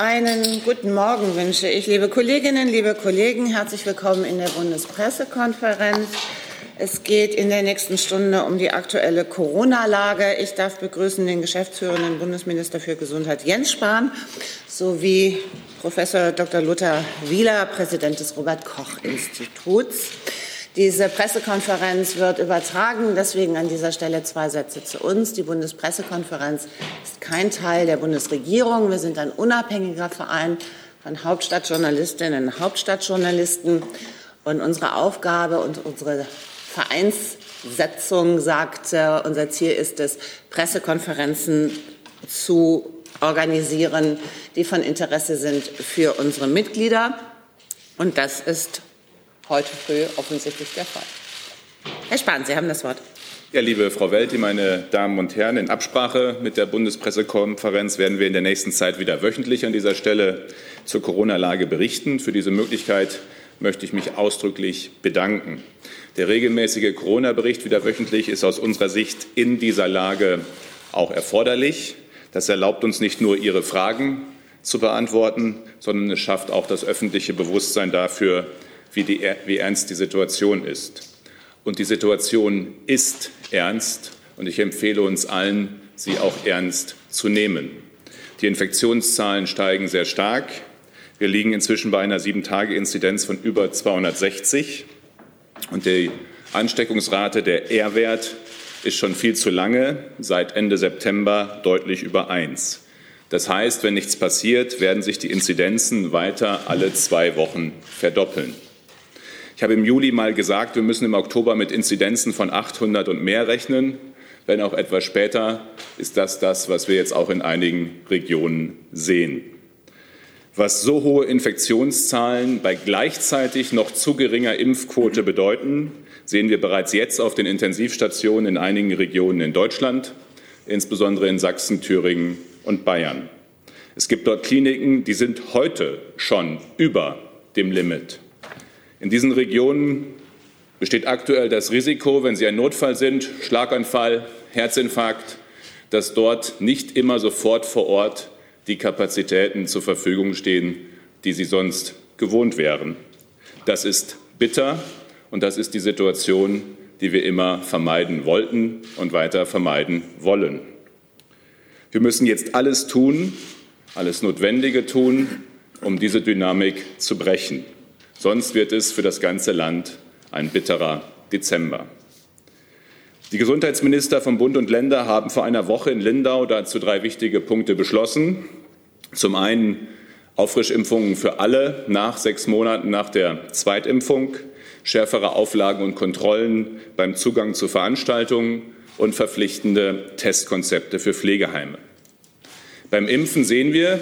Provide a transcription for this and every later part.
Einen guten Morgen wünsche ich, liebe Kolleginnen, liebe Kollegen. Herzlich willkommen in der Bundespressekonferenz. Es geht in der nächsten Stunde um die aktuelle Corona-Lage. Ich darf begrüßen den geschäftsführenden Bundesminister für Gesundheit Jens Spahn sowie Professor Dr. Lothar Wieler, Präsident des Robert Koch Instituts. Diese Pressekonferenz wird übertragen. Deswegen an dieser Stelle zwei Sätze zu uns. Die Bundespressekonferenz ist kein Teil der Bundesregierung. Wir sind ein unabhängiger Verein von Hauptstadtjournalistinnen und Hauptstadtjournalisten. Und unsere Aufgabe und unsere Vereinssetzung sagt, unser Ziel ist es, Pressekonferenzen zu organisieren, die von Interesse sind für unsere Mitglieder. Und das ist heute früh offensichtlich der Fall. Herr Spahn, Sie haben das Wort. Ja, liebe Frau Welti, meine Damen und Herren, in Absprache mit der Bundespressekonferenz werden wir in der nächsten Zeit wieder wöchentlich an dieser Stelle zur Corona-Lage berichten. Für diese Möglichkeit möchte ich mich ausdrücklich bedanken. Der regelmäßige Corona-Bericht wieder wöchentlich ist aus unserer Sicht in dieser Lage auch erforderlich. Das erlaubt uns nicht nur, Ihre Fragen zu beantworten, sondern es schafft auch das öffentliche Bewusstsein dafür, wie, die, wie ernst die Situation ist. Und die Situation ist ernst und ich empfehle uns allen, sie auch ernst zu nehmen. Die Infektionszahlen steigen sehr stark. Wir liegen inzwischen bei einer Sieben-Tage-Inzidenz von über 260 und die Ansteckungsrate, der R-Wert, ist schon viel zu lange, seit Ende September deutlich über 1. Das heißt, wenn nichts passiert, werden sich die Inzidenzen weiter alle zwei Wochen verdoppeln. Ich habe im Juli mal gesagt, wir müssen im Oktober mit Inzidenzen von 800 und mehr rechnen. Wenn auch etwas später, ist das das, was wir jetzt auch in einigen Regionen sehen. Was so hohe Infektionszahlen bei gleichzeitig noch zu geringer Impfquote bedeuten, sehen wir bereits jetzt auf den Intensivstationen in einigen Regionen in Deutschland, insbesondere in Sachsen, Thüringen und Bayern. Es gibt dort Kliniken, die sind heute schon über dem Limit. In diesen Regionen besteht aktuell das Risiko, wenn Sie ein Notfall sind, Schlaganfall, Herzinfarkt, dass dort nicht immer sofort vor Ort die Kapazitäten zur Verfügung stehen, die Sie sonst gewohnt wären. Das ist bitter und das ist die Situation, die wir immer vermeiden wollten und weiter vermeiden wollen. Wir müssen jetzt alles tun, alles Notwendige tun, um diese Dynamik zu brechen. Sonst wird es für das ganze Land ein bitterer Dezember. Die Gesundheitsminister von Bund und Länder haben vor einer Woche in Lindau dazu drei wichtige Punkte beschlossen. Zum einen Auffrischimpfungen für alle nach sechs Monaten nach der Zweitimpfung, schärfere Auflagen und Kontrollen beim Zugang zu Veranstaltungen und verpflichtende Testkonzepte für Pflegeheime. Beim Impfen sehen wir,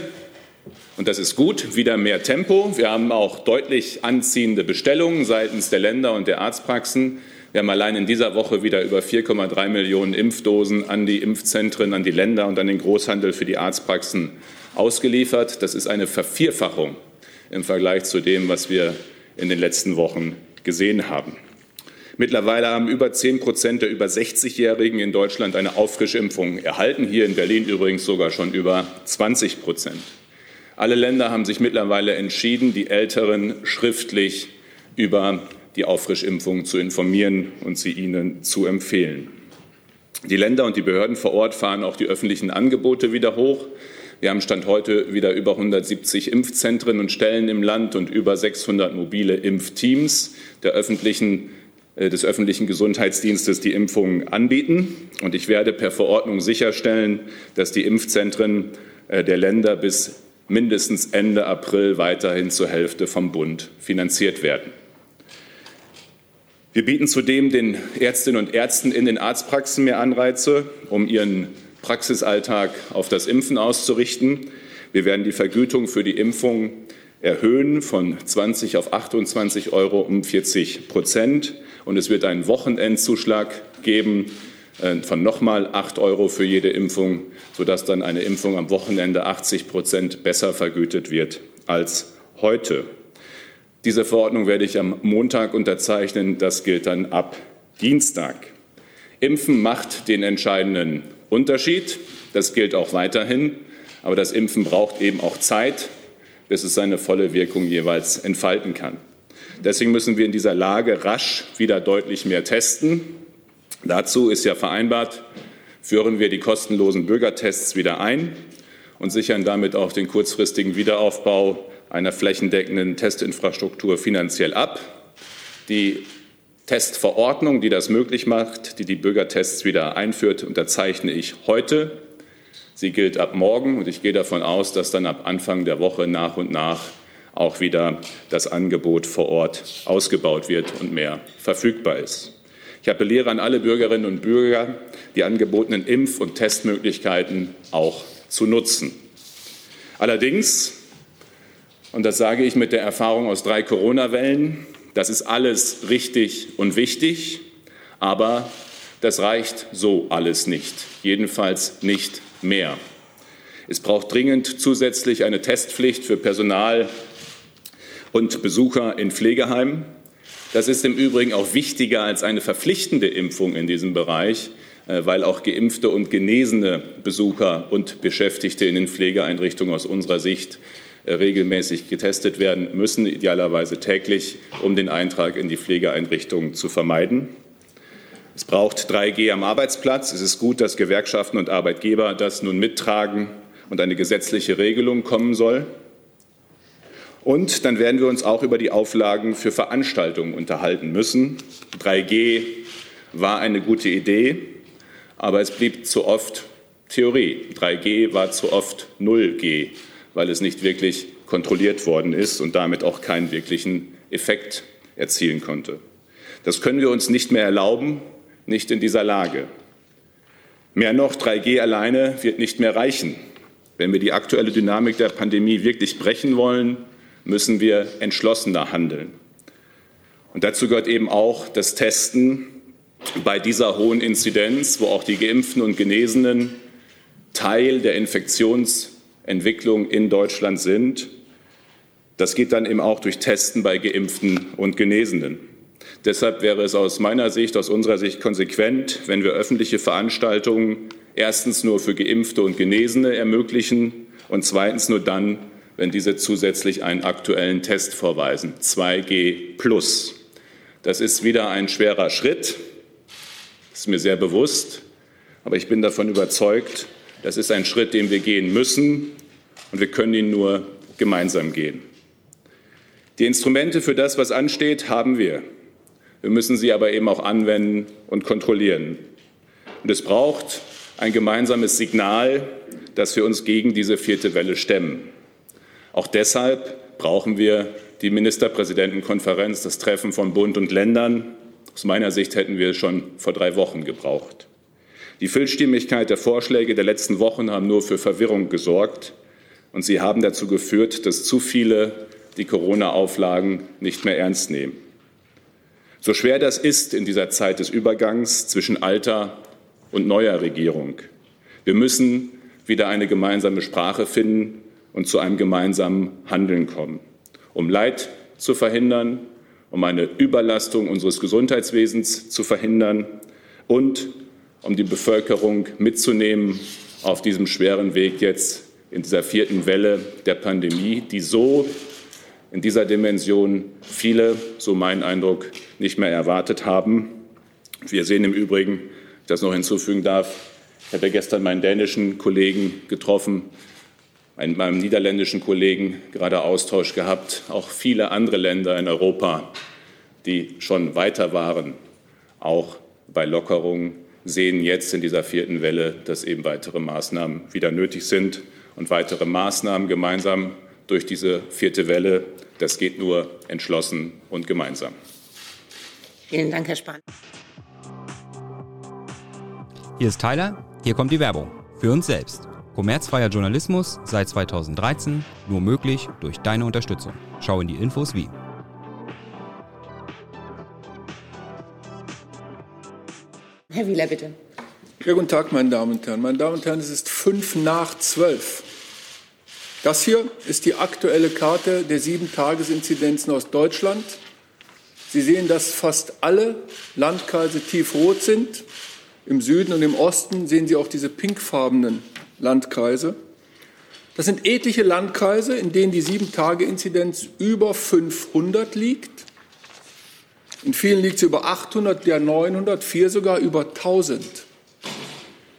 und das ist gut, wieder mehr Tempo. Wir haben auch deutlich anziehende Bestellungen seitens der Länder und der Arztpraxen. Wir haben allein in dieser Woche wieder über 4,3 Millionen Impfdosen an die Impfzentren, an die Länder und an den Großhandel für die Arztpraxen ausgeliefert. Das ist eine Vervierfachung im Vergleich zu dem, was wir in den letzten Wochen gesehen haben. Mittlerweile haben über 10 Prozent der über 60-Jährigen in Deutschland eine Auffrischimpfung erhalten, hier in Berlin übrigens sogar schon über 20 Prozent. Alle Länder haben sich mittlerweile entschieden, die Älteren schriftlich über die Auffrischimpfung zu informieren und sie ihnen zu empfehlen. Die Länder und die Behörden vor Ort fahren auch die öffentlichen Angebote wieder hoch. Wir haben Stand heute wieder über 170 Impfzentren und Stellen im Land und über 600 mobile Impfteams der öffentlichen, äh, des öffentlichen Gesundheitsdienstes, die Impfungen anbieten. Und ich werde per Verordnung sicherstellen, dass die Impfzentren äh, der Länder bis mindestens Ende April weiterhin zur Hälfte vom Bund finanziert werden. Wir bieten zudem den Ärztinnen und Ärzten in den Arztpraxen mehr Anreize, um ihren Praxisalltag auf das Impfen auszurichten. Wir werden die Vergütung für die Impfung erhöhen von 20 auf 28 Euro um 40 Prozent. Und es wird einen Wochenendzuschlag geben von nochmal 8 Euro für jede Impfung, sodass dann eine Impfung am Wochenende 80 Prozent besser vergütet wird als heute. Diese Verordnung werde ich am Montag unterzeichnen. Das gilt dann ab Dienstag. Impfen macht den entscheidenden Unterschied. Das gilt auch weiterhin. Aber das Impfen braucht eben auch Zeit, bis es seine volle Wirkung jeweils entfalten kann. Deswegen müssen wir in dieser Lage rasch wieder deutlich mehr testen. Dazu ist ja vereinbart, führen wir die kostenlosen Bürgertests wieder ein und sichern damit auch den kurzfristigen Wiederaufbau einer flächendeckenden Testinfrastruktur finanziell ab. Die Testverordnung, die das möglich macht, die die Bürgertests wieder einführt, unterzeichne ich heute. Sie gilt ab morgen und ich gehe davon aus, dass dann ab Anfang der Woche nach und nach auch wieder das Angebot vor Ort ausgebaut wird und mehr verfügbar ist. Ich appelliere an alle Bürgerinnen und Bürger, die angebotenen Impf- und Testmöglichkeiten auch zu nutzen. Allerdings, und das sage ich mit der Erfahrung aus drei Corona-Wellen, das ist alles richtig und wichtig, aber das reicht so alles nicht, jedenfalls nicht mehr. Es braucht dringend zusätzlich eine Testpflicht für Personal und Besucher in Pflegeheimen. Das ist im Übrigen auch wichtiger als eine verpflichtende Impfung in diesem Bereich, äh, weil auch geimpfte und genesene Besucher und Beschäftigte in den Pflegeeinrichtungen aus unserer Sicht äh, regelmäßig getestet werden müssen, idealerweise täglich, um den Eintrag in die Pflegeeinrichtungen zu vermeiden. Es braucht 3G am Arbeitsplatz. Es ist gut, dass Gewerkschaften und Arbeitgeber das nun mittragen und eine gesetzliche Regelung kommen soll. Und dann werden wir uns auch über die Auflagen für Veranstaltungen unterhalten müssen. 3G war eine gute Idee, aber es blieb zu oft Theorie. 3G war zu oft 0G, weil es nicht wirklich kontrolliert worden ist und damit auch keinen wirklichen Effekt erzielen konnte. Das können wir uns nicht mehr erlauben, nicht in dieser Lage. Mehr noch, 3G alleine wird nicht mehr reichen. Wenn wir die aktuelle Dynamik der Pandemie wirklich brechen wollen, müssen wir entschlossener handeln. Und dazu gehört eben auch das Testen bei dieser hohen Inzidenz, wo auch die Geimpften und Genesenen Teil der Infektionsentwicklung in Deutschland sind. Das geht dann eben auch durch Testen bei Geimpften und Genesenen. Deshalb wäre es aus meiner Sicht, aus unserer Sicht konsequent, wenn wir öffentliche Veranstaltungen erstens nur für Geimpfte und Genesene ermöglichen und zweitens nur dann, wenn diese zusätzlich einen aktuellen Test vorweisen, 2G plus. Das ist wieder ein schwerer Schritt, das ist mir sehr bewusst, aber ich bin davon überzeugt, das ist ein Schritt, den wir gehen müssen, und wir können ihn nur gemeinsam gehen. Die Instrumente für das, was ansteht, haben wir. Wir müssen sie aber eben auch anwenden und kontrollieren. Und es braucht ein gemeinsames Signal, dass wir uns gegen diese vierte Welle stemmen. Auch deshalb brauchen wir die Ministerpräsidentenkonferenz, das Treffen von Bund und Ländern. Aus meiner Sicht hätten wir es schon vor drei Wochen gebraucht. Die Vielstimmigkeit der Vorschläge der letzten Wochen haben nur für Verwirrung gesorgt, und sie haben dazu geführt, dass zu viele die Corona-Auflagen nicht mehr ernst nehmen. So schwer das ist in dieser Zeit des Übergangs zwischen alter und neuer Regierung. Wir müssen wieder eine gemeinsame Sprache finden und zu einem gemeinsamen Handeln kommen, um Leid zu verhindern, um eine Überlastung unseres Gesundheitswesens zu verhindern und um die Bevölkerung mitzunehmen auf diesem schweren Weg jetzt in dieser vierten Welle der Pandemie, die so in dieser Dimension viele, so mein Eindruck, nicht mehr erwartet haben. Wir sehen im Übrigen, ich das noch hinzufügen darf, ich habe gestern meinen dänischen Kollegen getroffen, mit meinem niederländischen Kollegen gerade Austausch gehabt. Auch viele andere Länder in Europa, die schon weiter waren, auch bei Lockerungen, sehen jetzt in dieser vierten Welle, dass eben weitere Maßnahmen wieder nötig sind und weitere Maßnahmen gemeinsam durch diese vierte Welle. Das geht nur entschlossen und gemeinsam. Vielen Dank, Herr Spahn. Hier ist Tyler, hier kommt die Werbung. Für uns selbst. Kommerzfreier Journalismus seit 2013, nur möglich durch deine Unterstützung. Schau in die Infos wie. Herr Wieler, bitte. Ja, guten Tag, meine Damen und Herren. Meine Damen und Herren, es ist fünf nach zwölf. Das hier ist die aktuelle Karte der Sieben-Tages-Inzidenzen aus Deutschland. Sie sehen, dass fast alle Landkreise tiefrot sind. Im Süden und im Osten sehen Sie auch diese pinkfarbenen Landkreise. Das sind etliche Landkreise, in denen die Sieben-Tage-Inzidenz über 500 liegt. In vielen liegt sie über 800, der 900, vier sogar über 1000.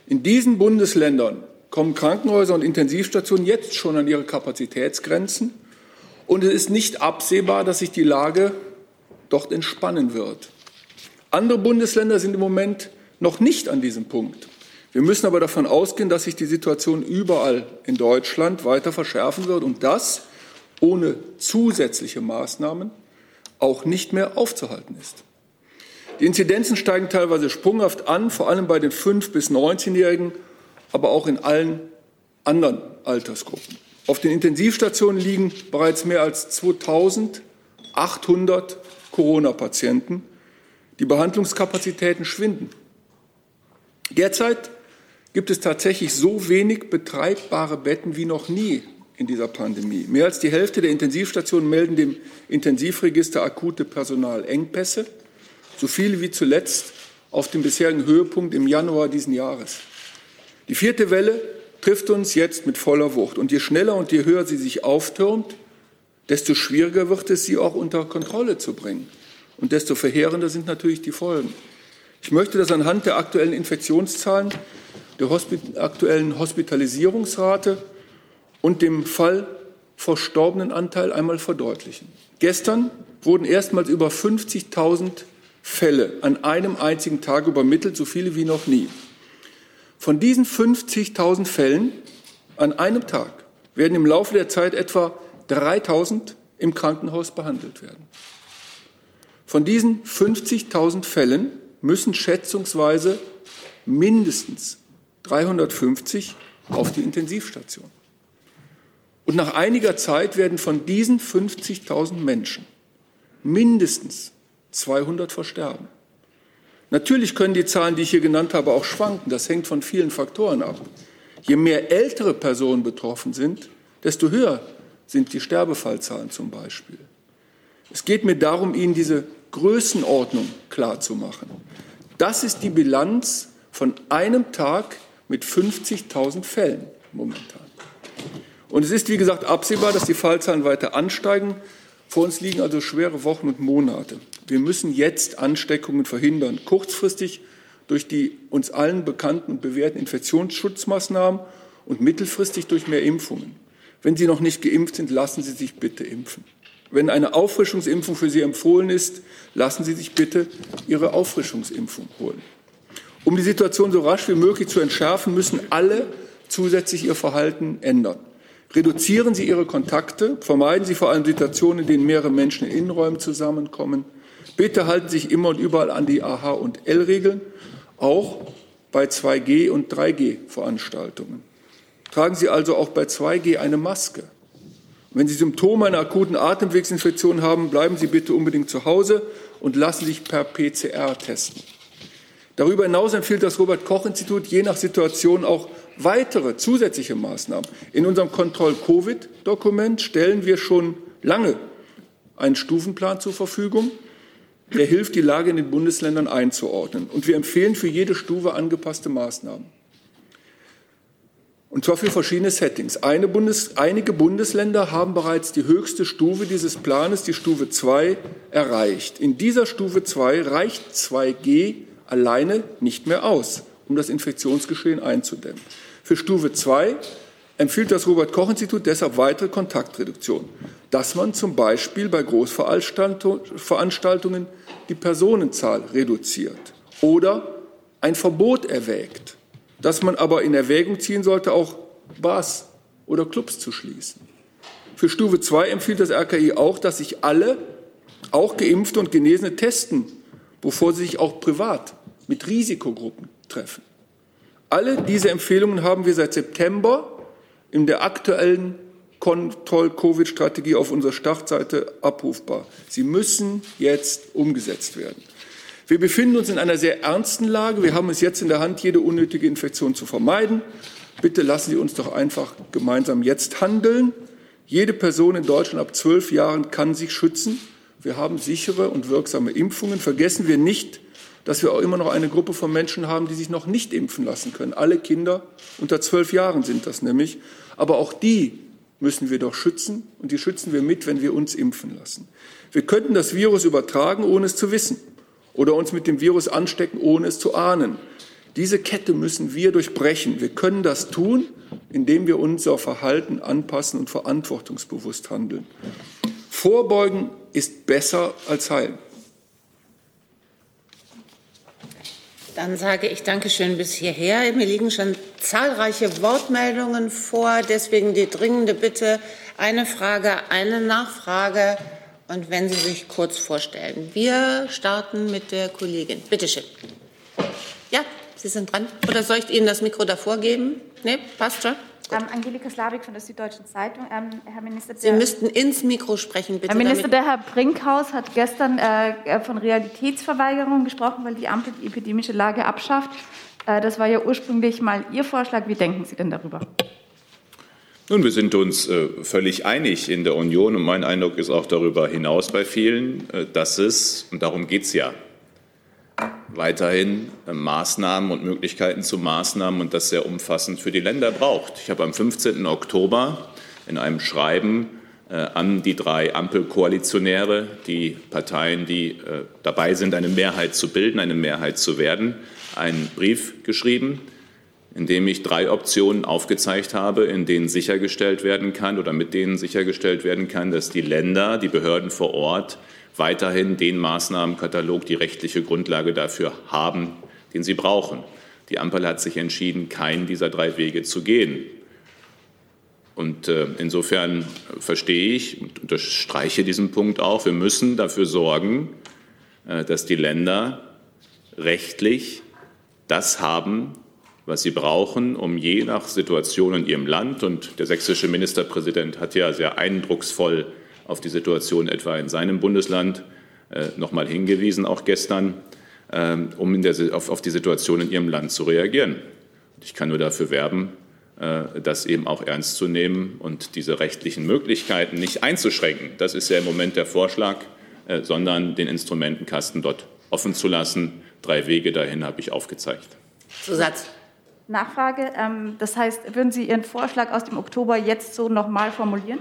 In diesen Bundesländern kommen Krankenhäuser und Intensivstationen jetzt schon an ihre Kapazitätsgrenzen. Und es ist nicht absehbar, dass sich die Lage dort entspannen wird. Andere Bundesländer sind im Moment noch nicht an diesem Punkt. Wir müssen aber davon ausgehen, dass sich die Situation überall in Deutschland weiter verschärfen wird und das ohne zusätzliche Maßnahmen auch nicht mehr aufzuhalten ist. Die Inzidenzen steigen teilweise sprunghaft an, vor allem bei den 5- bis 19-Jährigen, aber auch in allen anderen Altersgruppen. Auf den Intensivstationen liegen bereits mehr als 2800 Corona-Patienten. Die Behandlungskapazitäten schwinden. Derzeit gibt es tatsächlich so wenig betreibbare Betten wie noch nie in dieser Pandemie. Mehr als die Hälfte der Intensivstationen melden dem Intensivregister akute Personalengpässe, so viele wie zuletzt auf dem bisherigen Höhepunkt im Januar diesen Jahres. Die vierte Welle trifft uns jetzt mit voller Wucht. Und je schneller und je höher sie sich auftürmt, desto schwieriger wird es, sie auch unter Kontrolle zu bringen. Und desto verheerender sind natürlich die Folgen. Ich möchte das anhand der aktuellen Infektionszahlen, der Hospit aktuellen Hospitalisierungsrate und dem Fall verstorbenen Anteil einmal verdeutlichen. Gestern wurden erstmals über 50.000 Fälle an einem einzigen Tag übermittelt, so viele wie noch nie. Von diesen 50.000 Fällen an einem Tag werden im Laufe der Zeit etwa 3.000 im Krankenhaus behandelt werden. Von diesen 50.000 Fällen müssen schätzungsweise mindestens 350 auf die Intensivstation. Und nach einiger Zeit werden von diesen 50.000 Menschen mindestens 200 versterben. Natürlich können die Zahlen, die ich hier genannt habe, auch schwanken. Das hängt von vielen Faktoren ab. Je mehr ältere Personen betroffen sind, desto höher sind die Sterbefallzahlen zum Beispiel. Es geht mir darum, Ihnen diese Größenordnung klarzumachen. Das ist die Bilanz von einem Tag mit 50.000 Fällen momentan. Und es ist, wie gesagt, absehbar, dass die Fallzahlen weiter ansteigen. Vor uns liegen also schwere Wochen und Monate. Wir müssen jetzt Ansteckungen verhindern, kurzfristig durch die uns allen bekannten und bewährten Infektionsschutzmaßnahmen und mittelfristig durch mehr Impfungen. Wenn Sie noch nicht geimpft sind, lassen Sie sich bitte impfen. Wenn eine Auffrischungsimpfung für Sie empfohlen ist, lassen Sie sich bitte Ihre Auffrischungsimpfung holen. Um die Situation so rasch wie möglich zu entschärfen, müssen alle zusätzlich ihr Verhalten ändern. Reduzieren Sie Ihre Kontakte, vermeiden Sie vor allem Situationen, in denen mehrere Menschen in Innenräumen zusammenkommen. Bitte halten Sie sich immer und überall an die AH- und L-Regeln, auch bei 2G- und 3G-Veranstaltungen. Tragen Sie also auch bei 2G eine Maske. Wenn Sie Symptome einer akuten Atemwegsinfektion haben, bleiben Sie bitte unbedingt zu Hause und lassen sich per PCR testen. Darüber hinaus empfiehlt das Robert Koch Institut je nach Situation auch weitere zusätzliche Maßnahmen. In unserem Kontroll-Covid-Dokument stellen wir schon lange einen Stufenplan zur Verfügung, der hilft, die Lage in den Bundesländern einzuordnen. Und wir empfehlen für jede Stufe angepasste Maßnahmen. Und zwar für verschiedene Settings. Bundes, einige Bundesländer haben bereits die höchste Stufe dieses Planes, die Stufe 2, erreicht. In dieser Stufe 2 reicht 2G alleine nicht mehr aus, um das Infektionsgeschehen einzudämmen. Für Stufe 2 empfiehlt das Robert Koch Institut deshalb weitere Kontaktreduktion, dass man zum Beispiel bei Großveranstaltungen die Personenzahl reduziert oder ein Verbot erwägt dass man aber in Erwägung ziehen sollte, auch Bars oder Clubs zu schließen. Für Stufe 2 empfiehlt das RKI auch, dass sich alle, auch Geimpfte und Genesene, testen, bevor sie sich auch privat mit Risikogruppen treffen. Alle diese Empfehlungen haben wir seit September in der aktuellen Kontroll-Covid-Strategie auf unserer Startseite abrufbar. Sie müssen jetzt umgesetzt werden. Wir befinden uns in einer sehr ernsten Lage. Wir haben es jetzt in der Hand, jede unnötige Infektion zu vermeiden. Bitte lassen Sie uns doch einfach gemeinsam jetzt handeln. Jede Person in Deutschland ab zwölf Jahren kann sich schützen. Wir haben sichere und wirksame Impfungen. Vergessen wir nicht, dass wir auch immer noch eine Gruppe von Menschen haben, die sich noch nicht impfen lassen können. Alle Kinder unter zwölf Jahren sind das nämlich. Aber auch die müssen wir doch schützen und die schützen wir mit, wenn wir uns impfen lassen. Wir könnten das Virus übertragen, ohne es zu wissen oder uns mit dem Virus anstecken, ohne es zu ahnen. Diese Kette müssen wir durchbrechen. Wir können das tun, indem wir unser Verhalten anpassen und verantwortungsbewusst handeln. Vorbeugen ist besser als heilen. Dann sage ich Dankeschön bis hierher. Mir liegen schon zahlreiche Wortmeldungen vor. Deswegen die dringende Bitte, eine Frage, eine Nachfrage und wenn Sie sich kurz vorstellen. Wir starten mit der Kollegin. Bitte schön. Ja, Sie sind dran. Oder soll ich Ihnen das Mikro davor geben? Nee, passt schon. Ähm, Angelika Slavik von der Süddeutschen Zeitung. Ähm, Herr Minister, Sie müssten ins Mikro sprechen, bitte. Herr Minister, der Herr Brinkhaus hat gestern äh, von Realitätsverweigerung gesprochen, weil die Ampel die epidemische Lage abschafft. Äh, das war ja ursprünglich mal Ihr Vorschlag. Wie denken Sie denn darüber? Nun, wir sind uns äh, völlig einig in der Union und mein Eindruck ist auch darüber hinaus bei vielen, äh, dass es, und darum geht es ja, weiterhin äh, Maßnahmen und Möglichkeiten zu Maßnahmen und das sehr umfassend für die Länder braucht. Ich habe am 15. Oktober in einem Schreiben äh, an die drei Ampelkoalitionäre, die Parteien, die äh, dabei sind, eine Mehrheit zu bilden, eine Mehrheit zu werden, einen Brief geschrieben, in dem ich drei Optionen aufgezeigt habe, in denen sichergestellt werden kann oder mit denen sichergestellt werden kann, dass die Länder, die Behörden vor Ort weiterhin den Maßnahmenkatalog, die rechtliche Grundlage dafür haben, den sie brauchen. Die Ampel hat sich entschieden, keinen dieser drei Wege zu gehen. Und äh, insofern verstehe ich und unterstreiche diesen Punkt auch, wir müssen dafür sorgen, äh, dass die Länder rechtlich das haben, was sie brauchen, um je nach Situation in ihrem Land, und der sächsische Ministerpräsident hat ja sehr eindrucksvoll auf die Situation etwa in seinem Bundesland äh, noch mal hingewiesen, auch gestern, ähm, um der, auf, auf, die Situation in ihrem Land zu reagieren. Ich kann nur dafür werben, äh, das eben auch ernst zu nehmen und diese rechtlichen Möglichkeiten nicht einzuschränken. Das ist ja im Moment der Vorschlag, äh, sondern den Instrumentenkasten dort offen zu lassen. Drei Wege dahin habe ich aufgezeigt. Zusatz. Nachfrage. Ähm, das heißt, würden Sie Ihren Vorschlag aus dem Oktober jetzt so noch mal formulieren?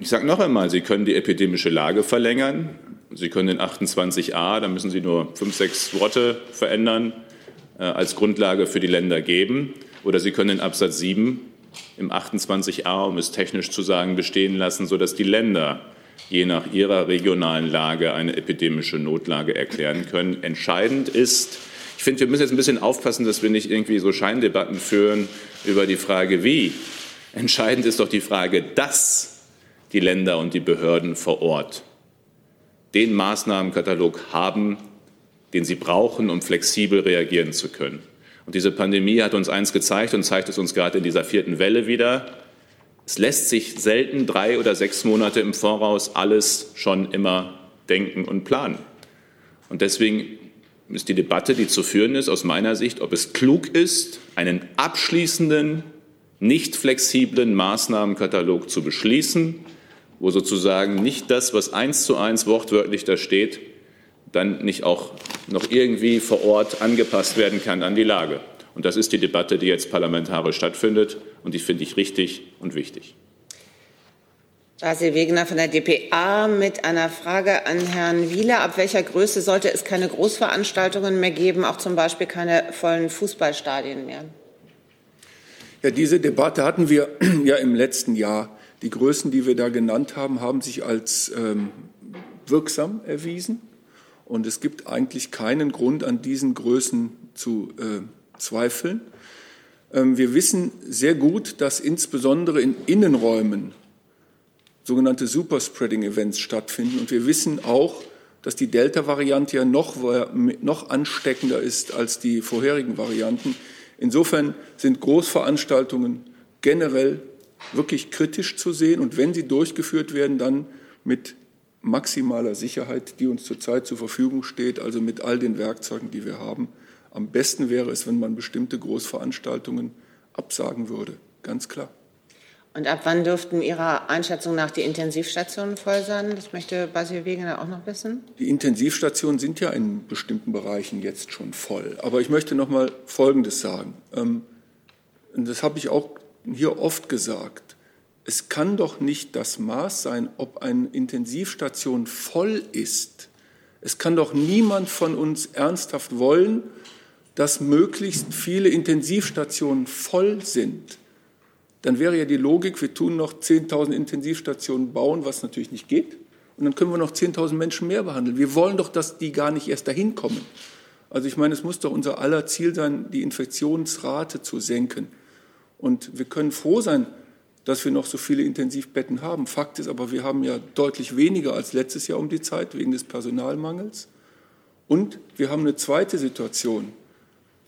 Ich sage noch einmal, Sie können die epidemische Lage verlängern. Sie können den 28a, da müssen Sie nur fünf, sechs Worte verändern, äh, als Grundlage für die Länder geben. Oder Sie können den Absatz 7 im 28a, um es technisch zu sagen, bestehen lassen, sodass die Länder je nach ihrer regionalen Lage eine epidemische Notlage erklären können. Entscheidend ist, ich finde, wir müssen jetzt ein bisschen aufpassen, dass wir nicht irgendwie so Scheindebatten führen über die Frage, wie. Entscheidend ist doch die Frage, dass die Länder und die Behörden vor Ort den Maßnahmenkatalog haben, den sie brauchen, um flexibel reagieren zu können. Und diese Pandemie hat uns eins gezeigt und zeigt es uns gerade in dieser vierten Welle wieder. Es lässt sich selten drei oder sechs Monate im Voraus alles schon immer denken und planen. Und deswegen ist die Debatte, die zu führen ist, aus meiner Sicht, ob es klug ist, einen abschließenden, nicht flexiblen Maßnahmenkatalog zu beschließen, wo sozusagen nicht das, was eins zu eins wortwörtlich da steht, dann nicht auch noch irgendwie vor Ort angepasst werden kann an die Lage. Und das ist die Debatte, die jetzt parlamentarisch stattfindet, und die finde ich richtig und wichtig. Basil Wegener von der dpa mit einer Frage an Herrn Wieler. Ab welcher Größe sollte es keine Großveranstaltungen mehr geben, auch zum Beispiel keine vollen Fußballstadien mehr? Ja, diese Debatte hatten wir ja im letzten Jahr. Die Größen, die wir da genannt haben, haben sich als ähm, wirksam erwiesen. Und es gibt eigentlich keinen Grund, an diesen Größen zu äh, zweifeln. Ähm, wir wissen sehr gut, dass insbesondere in Innenräumen sogenannte Superspreading-Events stattfinden. Und wir wissen auch, dass die Delta-Variante ja noch, noch ansteckender ist als die vorherigen Varianten. Insofern sind Großveranstaltungen generell wirklich kritisch zu sehen und wenn sie durchgeführt werden, dann mit maximaler Sicherheit, die uns zurzeit zur Verfügung steht, also mit all den Werkzeugen, die wir haben. Am besten wäre es, wenn man bestimmte Großveranstaltungen absagen würde, ganz klar. Und ab wann dürften Ihrer Einschätzung nach die Intensivstationen voll sein? Das möchte Basil Wegener auch noch wissen. Die Intensivstationen sind ja in bestimmten Bereichen jetzt schon voll. Aber ich möchte noch mal Folgendes sagen. Ähm, das habe ich auch hier oft gesagt. Es kann doch nicht das Maß sein, ob eine Intensivstation voll ist. Es kann doch niemand von uns ernsthaft wollen, dass möglichst viele Intensivstationen voll sind dann wäre ja die Logik, wir tun noch 10.000 Intensivstationen bauen, was natürlich nicht geht. Und dann können wir noch 10.000 Menschen mehr behandeln. Wir wollen doch, dass die gar nicht erst dahin kommen. Also ich meine, es muss doch unser aller Ziel sein, die Infektionsrate zu senken. Und wir können froh sein, dass wir noch so viele Intensivbetten haben. Fakt ist aber, wir haben ja deutlich weniger als letztes Jahr um die Zeit wegen des Personalmangels. Und wir haben eine zweite Situation.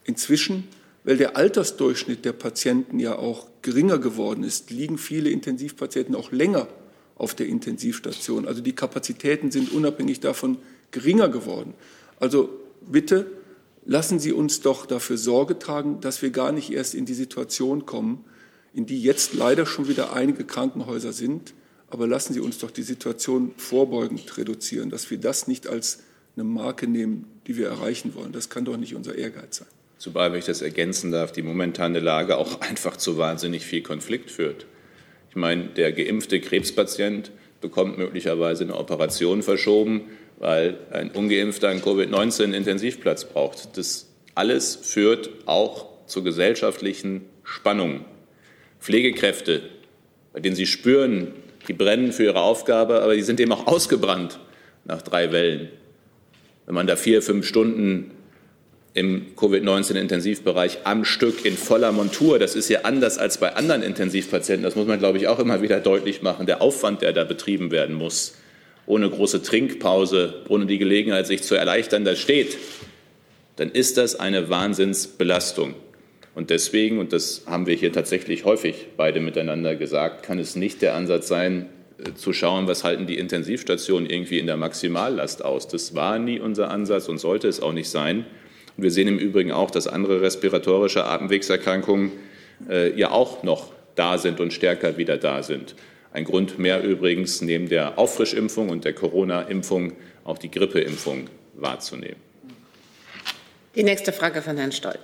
Inzwischen weil der Altersdurchschnitt der Patienten ja auch geringer geworden ist, liegen viele Intensivpatienten auch länger auf der Intensivstation. Also die Kapazitäten sind unabhängig davon geringer geworden. Also bitte lassen Sie uns doch dafür Sorge tragen, dass wir gar nicht erst in die Situation kommen, in die jetzt leider schon wieder einige Krankenhäuser sind. Aber lassen Sie uns doch die Situation vorbeugend reduzieren, dass wir das nicht als eine Marke nehmen, die wir erreichen wollen. Das kann doch nicht unser Ehrgeiz sein. Zumal, wenn ich das ergänzen darf, die momentane Lage auch einfach zu wahnsinnig viel Konflikt führt. Ich meine, der geimpfte Krebspatient bekommt möglicherweise eine Operation verschoben, weil ein ungeimpfter einen Covid-19-Intensivplatz braucht. Das alles führt auch zu gesellschaftlichen Spannungen. Pflegekräfte, bei denen sie spüren, die brennen für ihre Aufgabe, aber die sind eben auch ausgebrannt nach drei Wellen. Wenn man da vier, fünf Stunden im Covid-19-Intensivbereich am Stück in voller Montur. Das ist ja anders als bei anderen Intensivpatienten. Das muss man, glaube ich, auch immer wieder deutlich machen. Der Aufwand, der da betrieben werden muss, ohne große Trinkpause, ohne die Gelegenheit, sich zu erleichtern, da steht, dann ist das eine Wahnsinnsbelastung. Und deswegen, und das haben wir hier tatsächlich häufig beide miteinander gesagt, kann es nicht der Ansatz sein, äh, zu schauen, was halten die Intensivstationen irgendwie in der Maximallast aus. Das war nie unser Ansatz und sollte es auch nicht sein. Wir sehen im Übrigen auch, dass andere respiratorische Atemwegserkrankungen äh, ja auch noch da sind und stärker wieder da sind. Ein Grund mehr übrigens neben der Auffrischimpfung und der Corona-Impfung auch die Grippeimpfung wahrzunehmen. Die nächste Frage von Herrn Stoll.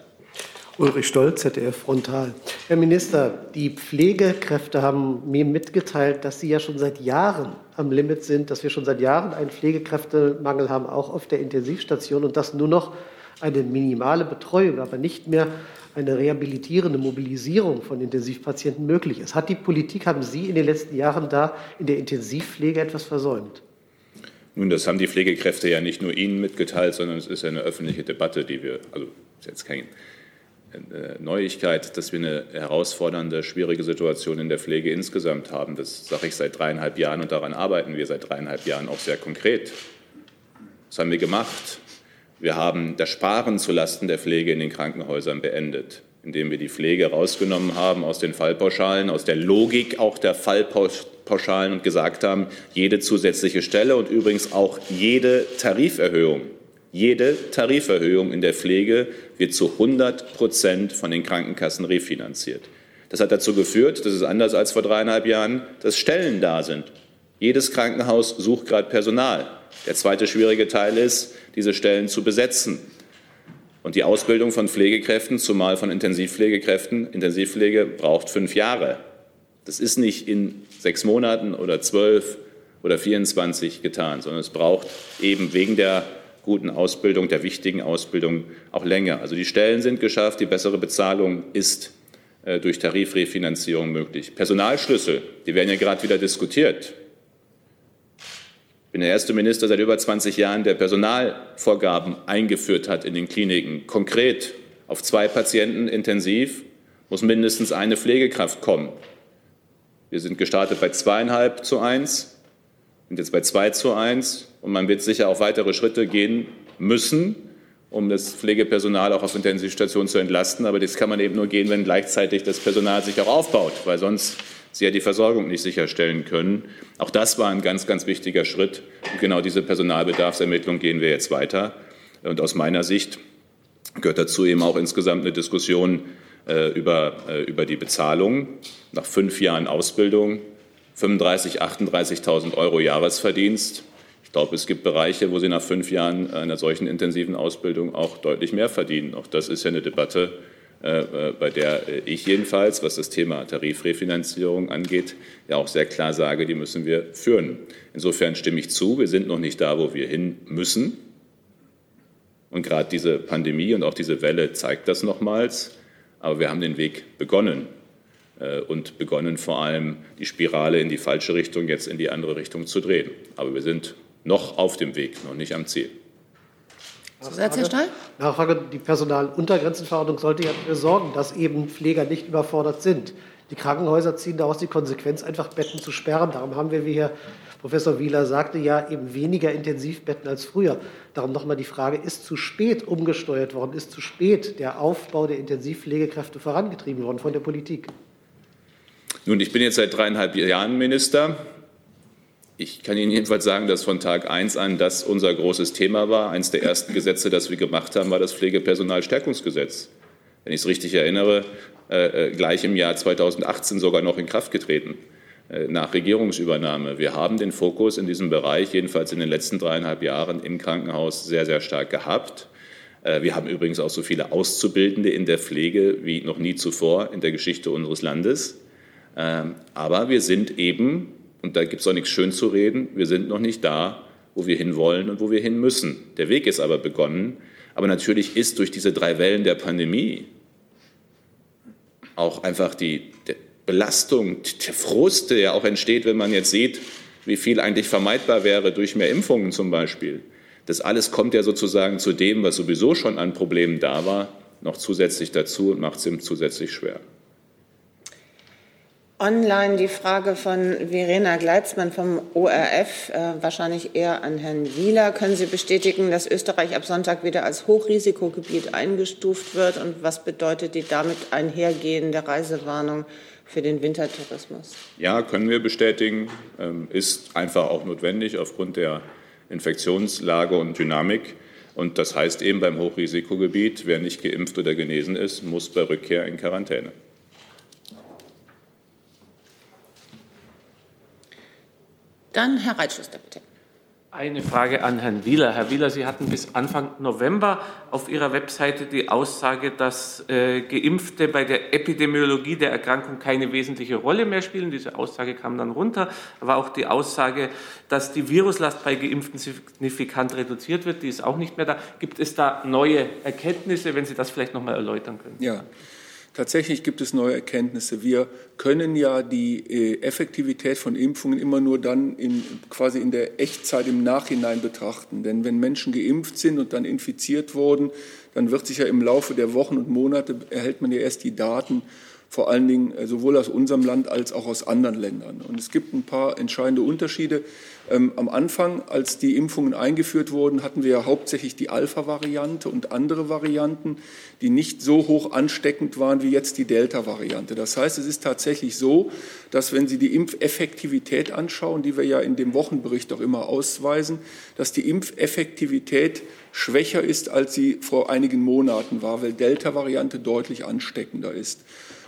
Ulrich Stolz, ZDF Frontal. Herr Minister, die Pflegekräfte haben mir mitgeteilt, dass sie ja schon seit Jahren am Limit sind, dass wir schon seit Jahren einen Pflegekräftemangel haben, auch auf der Intensivstation und dass nur noch eine minimale Betreuung, aber nicht mehr eine rehabilitierende Mobilisierung von Intensivpatienten möglich ist. Hat die Politik, haben Sie in den letzten Jahren da in der Intensivpflege etwas versäumt? Nun, das haben die Pflegekräfte ja nicht nur Ihnen mitgeteilt, sondern es ist ja eine öffentliche Debatte, die wir, also ist jetzt keine äh, Neuigkeit, dass wir eine herausfordernde, schwierige Situation in der Pflege insgesamt haben. Das sage ich seit dreieinhalb Jahren und daran arbeiten wir seit dreieinhalb Jahren auch sehr konkret. Das haben wir gemacht. Wir haben das Sparen zulasten der Pflege in den Krankenhäusern beendet, indem wir die Pflege rausgenommen haben aus den Fallpauschalen, aus der Logik auch der Fallpauschalen und gesagt haben, jede zusätzliche Stelle und übrigens auch jede Tariferhöhung, jede Tariferhöhung in der Pflege wird zu 100 Prozent von den Krankenkassen refinanziert. Das hat dazu geführt, das ist anders als vor dreieinhalb Jahren, dass Stellen da sind. Jedes Krankenhaus sucht gerade Personal. Der zweite schwierige Teil ist, diese Stellen zu besetzen. Und die Ausbildung von Pflegekräften, zumal von Intensivpflegekräften, Intensivpflege braucht fünf Jahre. Das ist nicht in sechs Monaten oder zwölf oder 24 getan, sondern es braucht eben wegen der guten Ausbildung, der wichtigen Ausbildung auch länger. Also die Stellen sind geschafft, die bessere Bezahlung ist äh, durch Tarifrefinanzierung möglich. Personalschlüssel, die werden ja gerade wieder diskutiert bin der erste Minister seit über 20 Jahren, der Personalvorgaben eingeführt hat in den Kliniken. Konkret auf zwei Patienten intensiv muss mindestens eine Pflegekraft kommen. Wir sind gestartet bei zweieinhalb zu eins und jetzt bei zwei zu eins. Und man wird sicher auch weitere Schritte gehen müssen, um das Pflegepersonal auch auf Intensivstationen zu entlasten. Aber das kann man eben nur gehen, wenn gleichzeitig das Personal sich auch aufbaut, weil sonst sie ja die Versorgung nicht sicherstellen können. Auch das war ein ganz, ganz wichtiger Schritt. Und genau diese Personalbedarfsermittlung gehen wir jetzt weiter. Und aus meiner Sicht gehört dazu eben auch insgesamt eine Diskussion äh, über, äh, über die Bezahlung. Nach fünf Jahren Ausbildung 35.000, 38.000 Euro Jahresverdienst. Ich glaube, es gibt Bereiche, wo Sie nach fünf Jahren einer solchen intensiven Ausbildung auch deutlich mehr verdienen. Auch das ist ja eine Debatte, bei der ich jedenfalls, was das Thema Tarifrefinanzierung angeht, ja auch sehr klar sage, die müssen wir führen. Insofern stimme ich zu, wir sind noch nicht da, wo wir hin müssen. Und gerade diese Pandemie und auch diese Welle zeigt das nochmals. Aber wir haben den Weg begonnen äh, und begonnen vor allem die Spirale in die falsche Richtung, jetzt in die andere Richtung zu drehen. Aber wir sind noch auf dem Weg, noch nicht am Ziel. Zusatz, Herr? Nachfrage, die Personaluntergrenzenverordnung sollte ja dafür sorgen, dass eben Pfleger nicht überfordert sind. Die Krankenhäuser ziehen daraus die Konsequenz, einfach Betten zu sperren. Darum haben wir, wie Herr Professor Wieler sagte, ja eben weniger Intensivbetten als früher. Darum nochmal die Frage, ist zu spät umgesteuert worden? Ist zu spät der Aufbau der Intensivpflegekräfte vorangetrieben worden von der Politik? Nun, ich bin jetzt seit dreieinhalb Jahren Minister. Ich kann Ihnen jedenfalls sagen, dass von Tag eins an das unser großes Thema war. Eines der ersten Gesetze, das wir gemacht haben, war das Pflegepersonalstärkungsgesetz. Wenn ich es richtig erinnere, äh, äh gleich im Jahr 2018 sogar noch in Kraft getreten. Äh, nach Regierungsübernahme. Wir haben den Fokus in diesem Bereich, jedenfalls in den letzten dreieinhalb Jahren im Krankenhaus, sehr, sehr stark gehabt. Äh, wir haben übrigens auch so viele Auszubildende in der Pflege wie noch nie zuvor in der Geschichte unseres Landes. Ähm, aber wir sind eben, und da gibt es auch nichts schön zu reden, wir sind noch nicht da, wo wir hinwollen und wo wir hin müssen. Der Weg ist aber begonnen. Aber natürlich ist durch diese drei Wellen der Pandemie auch einfach die, Belastung, der Frust, der ja auch entsteht, wenn man jetzt sieht, wie viel eigentlich vermeidbar wäre durch mehr Impfungen zum Beispiel. Das alles kommt ja sozusagen zu dem, was sowieso schon an Problemen da war, noch zusätzlich dazu und macht es ihm zusätzlich schwer. Online die Frage von Verena Gleitzmann vom ORF, äh, wahrscheinlich eher an Herrn Wieler. Können Sie bestätigen, dass Österreich ab Sonntag wieder als Hochrisikogebiet eingestuft wird? Und was bedeutet die damit einhergehende Reisewarnung für den Wintertourismus? Ja, können wir bestätigen. Ähm, ist einfach auch notwendig aufgrund der Infektionslage und Dynamik. Und das heißt eben beim Hochrisikogebiet, wer nicht geimpft oder genesen ist, muss bei Rückkehr in Quarantäne. Dann Herr Reitschuster, bitte. Eine Frage an Herrn Wieler. Herr Wieler, Sie hatten bis Anfang November auf Ihrer Webseite die Aussage, dass äh, Geimpfte bei der Epidemiologie der Erkrankung keine wesentliche Rolle mehr spielen. Diese Aussage kam dann runter. Aber auch die Aussage, dass die Viruslast bei Geimpften signifikant reduziert wird, die ist auch nicht mehr da. Gibt es da neue Erkenntnisse, wenn Sie das vielleicht noch mal erläutern können? Ja. Tatsächlich gibt es neue Erkenntnisse. Wir können ja die äh, Effektivität von Impfungen immer nur dann in, quasi in der Echtzeit im Nachhinein betrachten. Denn wenn Menschen geimpft sind und dann infiziert wurden, dann wird sich ja im Laufe der Wochen und Monate erhält man ja erst die Daten vor allen Dingen äh, sowohl aus unserem Land als auch aus anderen Ländern. Und es gibt ein paar entscheidende Unterschiede. Ähm, am Anfang, als die Impfungen eingeführt wurden, hatten wir ja hauptsächlich die Alpha-Variante und andere Varianten, die nicht so hoch ansteckend waren wie jetzt die Delta-Variante. Das heißt, es ist tatsächlich so, dass wenn Sie die Impfeffektivität anschauen, die wir ja in dem Wochenbericht auch immer ausweisen, dass die Impfeffektivität schwächer ist, als sie vor einigen Monaten war, weil Delta-Variante deutlich ansteckender ist.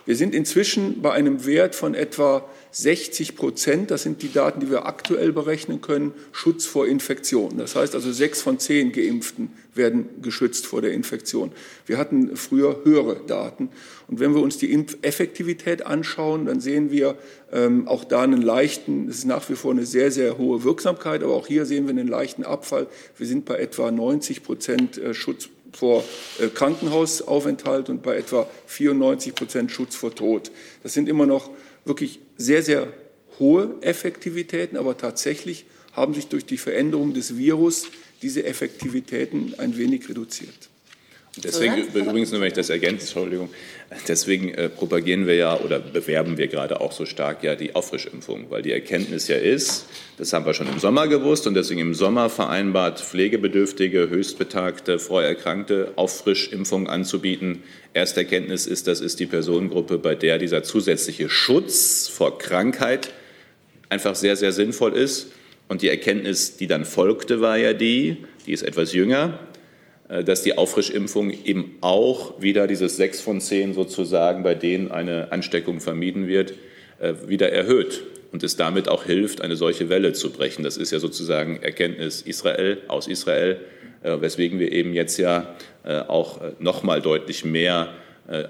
Wir sind inzwischen bei einem Wert von etwa 60 Prozent, das sind die Daten, die wir aktuell berechnen können, Schutz vor Infektion. Das heißt also, sechs von zehn Geimpften werden geschützt vor der Infektion. Wir hatten früher höhere Daten. Und wenn wir uns die Impfeffektivität anschauen, dann sehen wir ähm, auch da einen leichten, es ist nach wie vor eine sehr, sehr hohe Wirksamkeit, aber auch hier sehen wir einen leichten Abfall. Wir sind bei etwa 90 Prozent äh, Schutz vor äh, Krankenhausaufenthalt und bei etwa 94 Prozent Schutz vor Tod. Das sind immer noch wirklich sehr, sehr hohe Effektivitäten, aber tatsächlich haben sich durch die Veränderung des Virus diese Effektivitäten ein wenig reduziert. Deswegen, übrigens nur, wenn ich das ergänze, Entschuldigung, deswegen äh, propagieren wir ja oder bewerben wir gerade auch so stark ja die Auffrischimpfung, weil die Erkenntnis ja ist, das haben wir schon im Sommer gewusst und deswegen im Sommer vereinbart, pflegebedürftige, höchstbetagte, vorerkrankte Auffrischimpfung anzubieten. Erste Erkenntnis ist, das ist die Personengruppe, bei der dieser zusätzliche Schutz vor Krankheit einfach sehr, sehr sinnvoll ist. Und die Erkenntnis, die dann folgte, war ja die, die ist etwas jünger, dass die Auffrischimpfung eben auch wieder dieses sechs von zehn sozusagen, bei denen eine Ansteckung vermieden wird, äh, wieder erhöht und es damit auch hilft, eine solche Welle zu brechen. Das ist ja sozusagen Erkenntnis Israel aus Israel, äh, weswegen wir eben jetzt ja auch noch mal deutlich mehr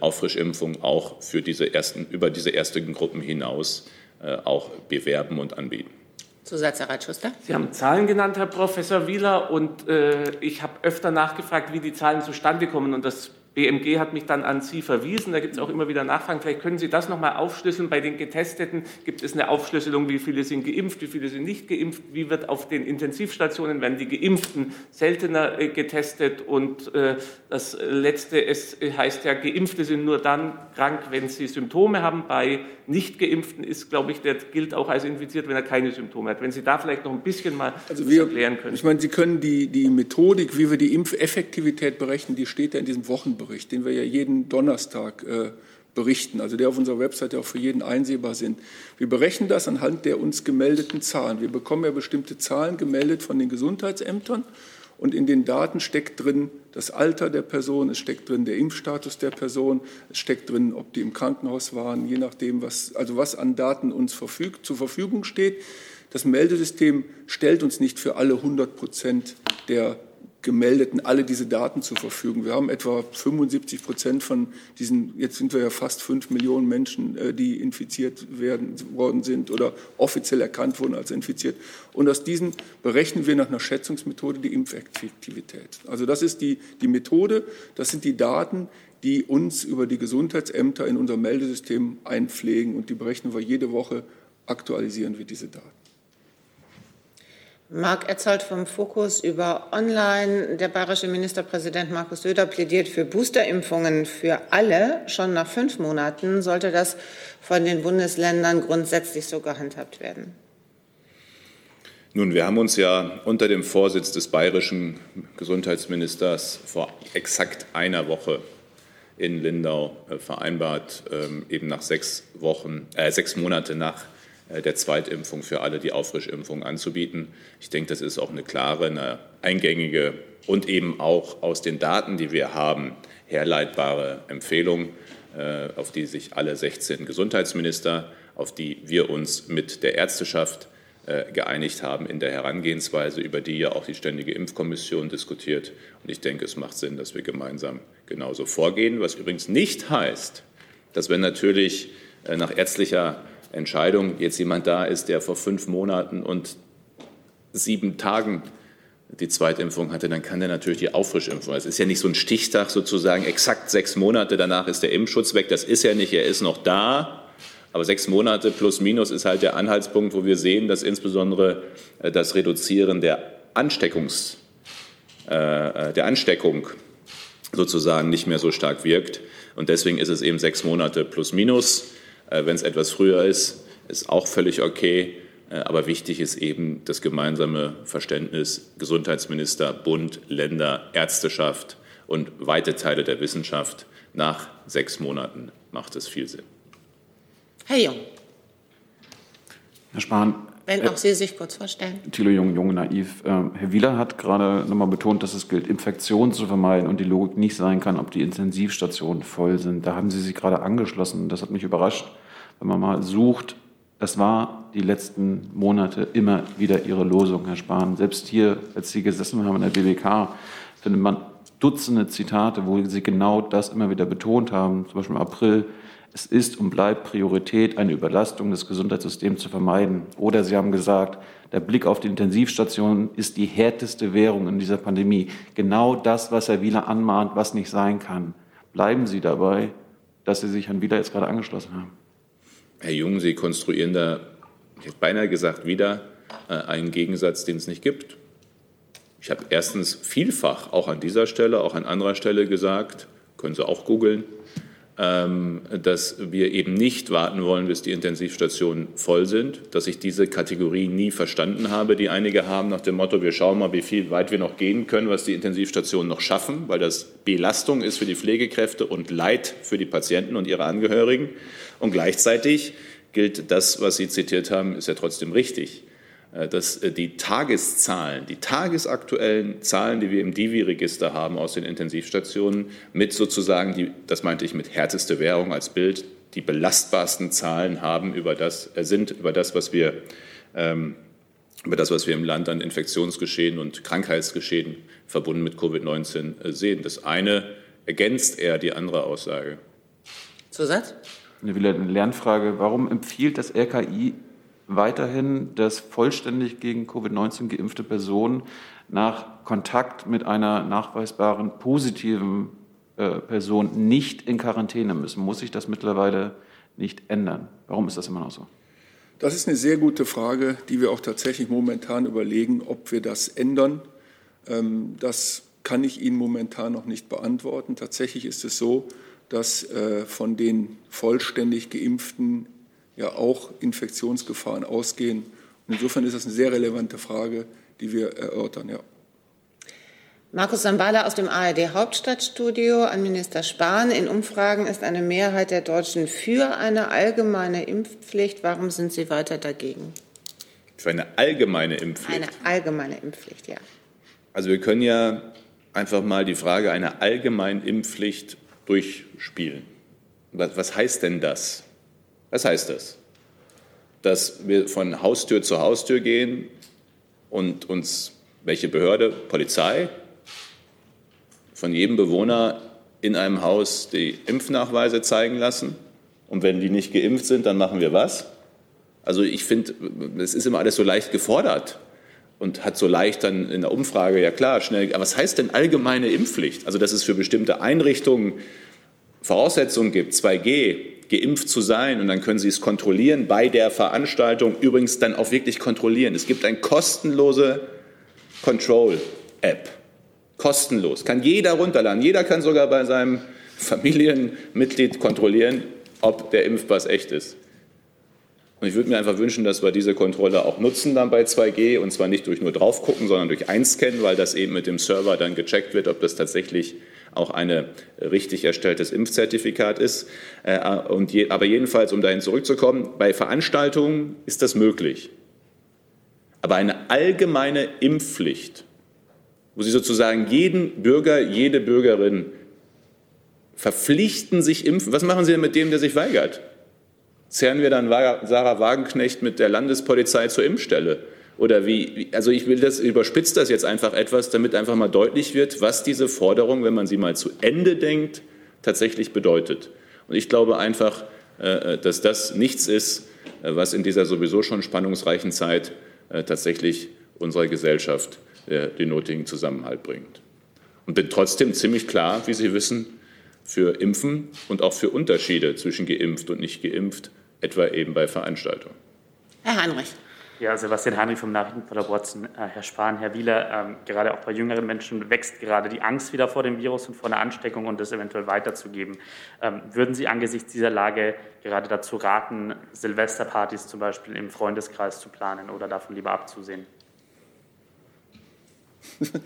Auffrischimpfung auch für diese ersten, über diese ersten Gruppen hinaus auch bewerben und anbieten. Zusatz, Herr Reitschuster. Sie haben Zahlen genannt, Herr Professor Wieler, und äh, ich habe öfter nachgefragt, wie die Zahlen zustande kommen. Und das BMG hat mich dann an Sie verwiesen. Da gibt es auch immer wieder Nachfragen. Vielleicht können Sie das noch mal aufschlüsseln. Bei den Getesteten gibt es eine Aufschlüsselung, wie viele sind geimpft, wie viele sind nicht geimpft, wie wird auf den Intensivstationen, werden die Geimpften seltener äh, getestet. Und äh, das Letzte, es heißt ja, Geimpfte sind nur dann krank, wenn sie Symptome haben. Bei Nicht-Geimpften ist, glaube ich, der gilt auch als infiziert, wenn er keine Symptome hat. Wenn Sie da vielleicht noch ein bisschen mal also wir, erklären können. Ich meine, Sie können die, die Methodik, wie wir die Impfeffektivität berechnen, die steht ja in diesem Wochenbericht. Wochenbericht, den wir ja jeden Donnerstag äh, berichten, also der auf unserer Webseite auch für jeden einsehbar sind. Wir berechnen das anhand der uns gemeldeten Zahlen. Wir bekommen ja bestimmte Zahlen gemeldet von den Gesundheitsämtern und in den Daten steckt drin das Alter der Person, es steckt drin der Impfstatus der Person, es steckt drin, ob die im Krankenhaus waren, je nachdem, was, also was an Daten uns verfügt, zur Verfügung steht. Das Meldesystem stellt uns nicht für alle 100 Prozent der Gemeldeten alle diese Daten zur Verfügung. Wir haben etwa 75 Prozent von diesen, jetzt sind wir ja fast fünf Millionen Menschen, äh, die infiziert werden, worden sind oder offiziell erkannt wurden als infiziert. Und aus diesen berechnen wir nach einer Schätzungsmethode die Impfeffektivität. Also das ist die, die Methode, das sind die Daten, die uns über die Gesundheitsämter in unser Meldesystem einpflegen und die berechnen wir jede Woche, aktualisieren wir diese Daten. Marc Etzold vom Fokus über Online. Der bayerische Ministerpräsident Markus Söder plädiert für Boosterimpfungen für alle. Schon nach fünf Monaten sollte das von den Bundesländern grundsätzlich so gehandhabt werden. Nun, wir haben uns ja unter dem Vorsitz des bayerischen Gesundheitsministers vor exakt einer Woche in Lindau äh, vereinbart, ähm, eben nach sechs Wochen, äh, sechs Monate nach der Zweitimpfung für alle die Auffrischimpfung anzubieten. Ich denke, das ist auch eine klare, eine eingängige und eben auch aus den Daten, die wir haben, herleitbare Empfehlung, äh, auf die sich alle 16 Gesundheitsminister, auf die wir uns mit der Ärzteschaft äh, geeinigt haben in der Herangehensweise, über die ja auch die Ständige Impfkommission diskutiert. Und ich denke, es macht Sinn, dass wir gemeinsam genauso vorgehen, was übrigens nicht heißt, dass wenn natürlich nach ärztlicher Entscheidung jetzt jemand da ist, der vor fünf Monaten und sieben Tagen die Zweitimpfung hatte, dann kann er natürlich die Auffrischimpfung. Es ist ja nicht so ein Stichtag sozusagen, exakt sechs Monate danach ist der Impfschutz weg. Das ist ja nicht, er ist noch da. Aber sechs Monate plus minus ist halt der Anhaltspunkt, wo wir sehen, dass insbesondere äh, das Reduzieren der, Ansteckungs, äh, der Ansteckung sozusagen nicht mehr so stark wirkt. Und deswegen ist es eben sechs Monate plus minus. Äh, wenn es etwas früher ist, ist auch völlig okay. Äh, aber wichtig ist eben das gemeinsame Verständnis Gesundheitsminister, Bund, Länder, Ärzteschaft und weite Teile der Wissenschaft. Nach sechs Monaten macht es viel Sinn. Herr Jung. Herr Spahn. Wenn auch Sie sich kurz vorstellen. Thilo Jung, Jung, naiv. Ähm, Herr Wieler hat gerade nochmal betont, dass es gilt, Infektionen zu vermeiden und die Logik nicht sein kann, ob die Intensivstationen voll sind. Da haben Sie sich gerade angeschlossen. Das hat mich überrascht, wenn man mal sucht. Das war die letzten Monate immer wieder Ihre Losung, Herr Spahn. Selbst hier, als Sie gesessen haben in der BBK, findet man Dutzende Zitate, wo Sie genau das immer wieder betont haben. Zum Beispiel im April es ist und bleibt Priorität, eine Überlastung des Gesundheitssystems zu vermeiden. Oder Sie haben gesagt, der Blick auf die Intensivstationen ist die härteste Währung in dieser Pandemie. Genau das, was Herr Wieler anmahnt, was nicht sein kann. Bleiben Sie dabei, dass Sie sich Herrn Wieler jetzt gerade angeschlossen haben. Herr Jung, Sie konstruieren da, ich hätte beinahe gesagt, wieder äh, einen Gegensatz, den es nicht gibt. Ich habe erstens vielfach auch an dieser Stelle, auch an anderer Stelle gesagt, können Sie auch googeln, dass wir eben nicht warten wollen, bis die Intensivstationen voll sind, dass ich diese Kategorie nie verstanden habe, die einige haben, nach dem Motto, wir schauen mal, wie viel weit wir noch gehen können, was die Intensivstationen noch schaffen, weil das Belastung ist für die Pflegekräfte und Leid für die Patienten und ihre Angehörigen. Und gleichzeitig gilt das, was Sie zitiert haben, ist ja trotzdem richtig. Äh, dass äh, die Tageszahlen, die tagesaktuellen Zahlen, die wir im Divi-Register haben aus den Intensivstationen, mit sozusagen, die, das meinte ich mit härteste Währung als Bild, die belastbarsten Zahlen haben über das, äh, sind über das, was wir ähm, über das, was wir im Land an Infektionsgeschehen und Krankheitsgeschehen verbunden mit Covid-19 sehen. Das eine ergänzt eher die andere Aussage. Zusatz? Eine Lernfrage. Warum empfiehlt das RKI weiterhin, dass vollständig gegen Covid-19 geimpfte Personen nach Kontakt mit einer nachweisbaren positiven äh, Person nicht in Quarantäne müssen? Muss sich das mittlerweile nicht ändern? Warum ist das immer noch so? Das ist eine sehr gute Frage, die wir auch tatsächlich momentan überlegen, ob wir das ändern. Ähm, das kann ich Ihnen momentan noch nicht beantworten. Tatsächlich ist es so, dass äh, von den vollständig geimpften ja auch Infektionsgefahren ausgehen. Und insofern ist das eine sehr relevante Frage, die wir erörtern. Ja. Markus Sambala aus dem ARD Hauptstadtstudio an Minister Spahn. In Umfragen ist eine Mehrheit der Deutschen für eine allgemeine Impfpflicht. Warum sind Sie weiter dagegen? Für eine allgemeine Impfpflicht? Eine allgemeine Impfpflicht, ja. Also wir können ja einfach mal die Frage einer allgemeinen Impfpflicht durchspielen. Was, was heißt denn das? Was heißt das? Dass wir von Haustür zu Haustür gehen und uns welche Behörde, Polizei, von jedem Bewohner in einem Haus die Impfnachweise zeigen lassen. Und wenn die nicht geimpft sind, dann machen wir was? Also ich finde, es ist immer alles so leicht gefordert und hat so leicht dann in der Umfrage, ja klar, schnell, aber was heißt denn allgemeine Impfpflicht? Also dass es für bestimmte Einrichtungen Voraussetzungen gibt, 2G, geimpft zu sein und dann können Sie es kontrollieren bei der Veranstaltung, übrigens dann auch wirklich kontrollieren. Es gibt eine kostenlose Control-App. Kostenlos. Kann jeder runterladen. Jeder kann sogar bei seinem Familienmitglied kontrollieren, ob der Impfpass echt ist. Und ich würde mir einfach wünschen, dass wir diese Kontrolle auch nutzen dann bei 2G und zwar nicht durch nur drauf gucken, sondern durch einscannen, weil das eben mit dem Server dann gecheckt wird, ob das tatsächlich auch ein richtig erstelltes Impfzertifikat ist. Äh, und je, aber jedenfalls, um dahin zurückzukommen, bei Veranstaltungen ist das möglich. Aber eine allgemeine Impfpflicht, wo Sie sozusagen jeden Bürger, jede Bürgerin verpflichten, sich impfen. Was machen Sie denn mit dem, der sich weigert? zerren wir dann Sarah Wagenknecht mit der Landespolizei zur Impfstelle? Oder wie, also ich will das, überspitzt das jetzt einfach etwas, damit einfach mal deutlich wird, was diese Forderung, wenn man sie mal zu Ende denkt, tatsächlich bedeutet. Und ich glaube einfach, äh, dass das nichts ist, äh, was in dieser sowieso schon spannungsreichen Zeit äh, tatsächlich unserer Gesellschaft den nötigen Zusammenhalt bringt. Und bin trotzdem ziemlich klar, wie Sie wissen, für Impfen und auch für Unterschiede zwischen geimpft und nicht geimpft etwa eben bei Veranstaltungen. Herr Heinrich. Ja, Sebastian Heinrich vom Nachrichtenportal Watson. Äh, Herr Spahn, Herr Wieler, ähm, gerade auch bei jüngeren Menschen wächst gerade die Angst wieder vor dem Virus und vor einer Ansteckung und das eventuell weiterzugeben. Ähm, würden Sie angesichts dieser Lage gerade dazu raten, Silvesterpartys zum Beispiel im Freundeskreis zu planen oder davon lieber abzusehen?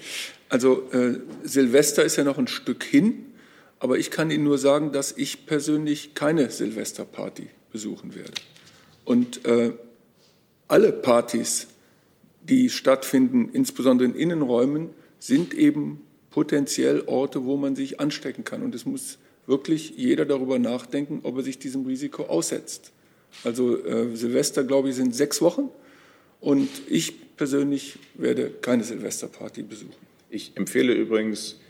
Also äh, Silvester ist ja noch ein Stück hin, aber ich kann Ihnen nur sagen, dass ich persönlich keine Silvesterparty besuchen werde. Und äh, alle Partys, die stattfinden, insbesondere in Innenräumen, sind eben potenziell Orte, wo man sich anstecken kann. Und es muss wirklich jeder darüber nachdenken, ob er sich diesem Risiko aussetzt. Also äh, Silvester, glaube ich, sind sechs Wochen. Und ich persönlich werde keine Silvesterparty besuchen. Ich empfehle übrigens,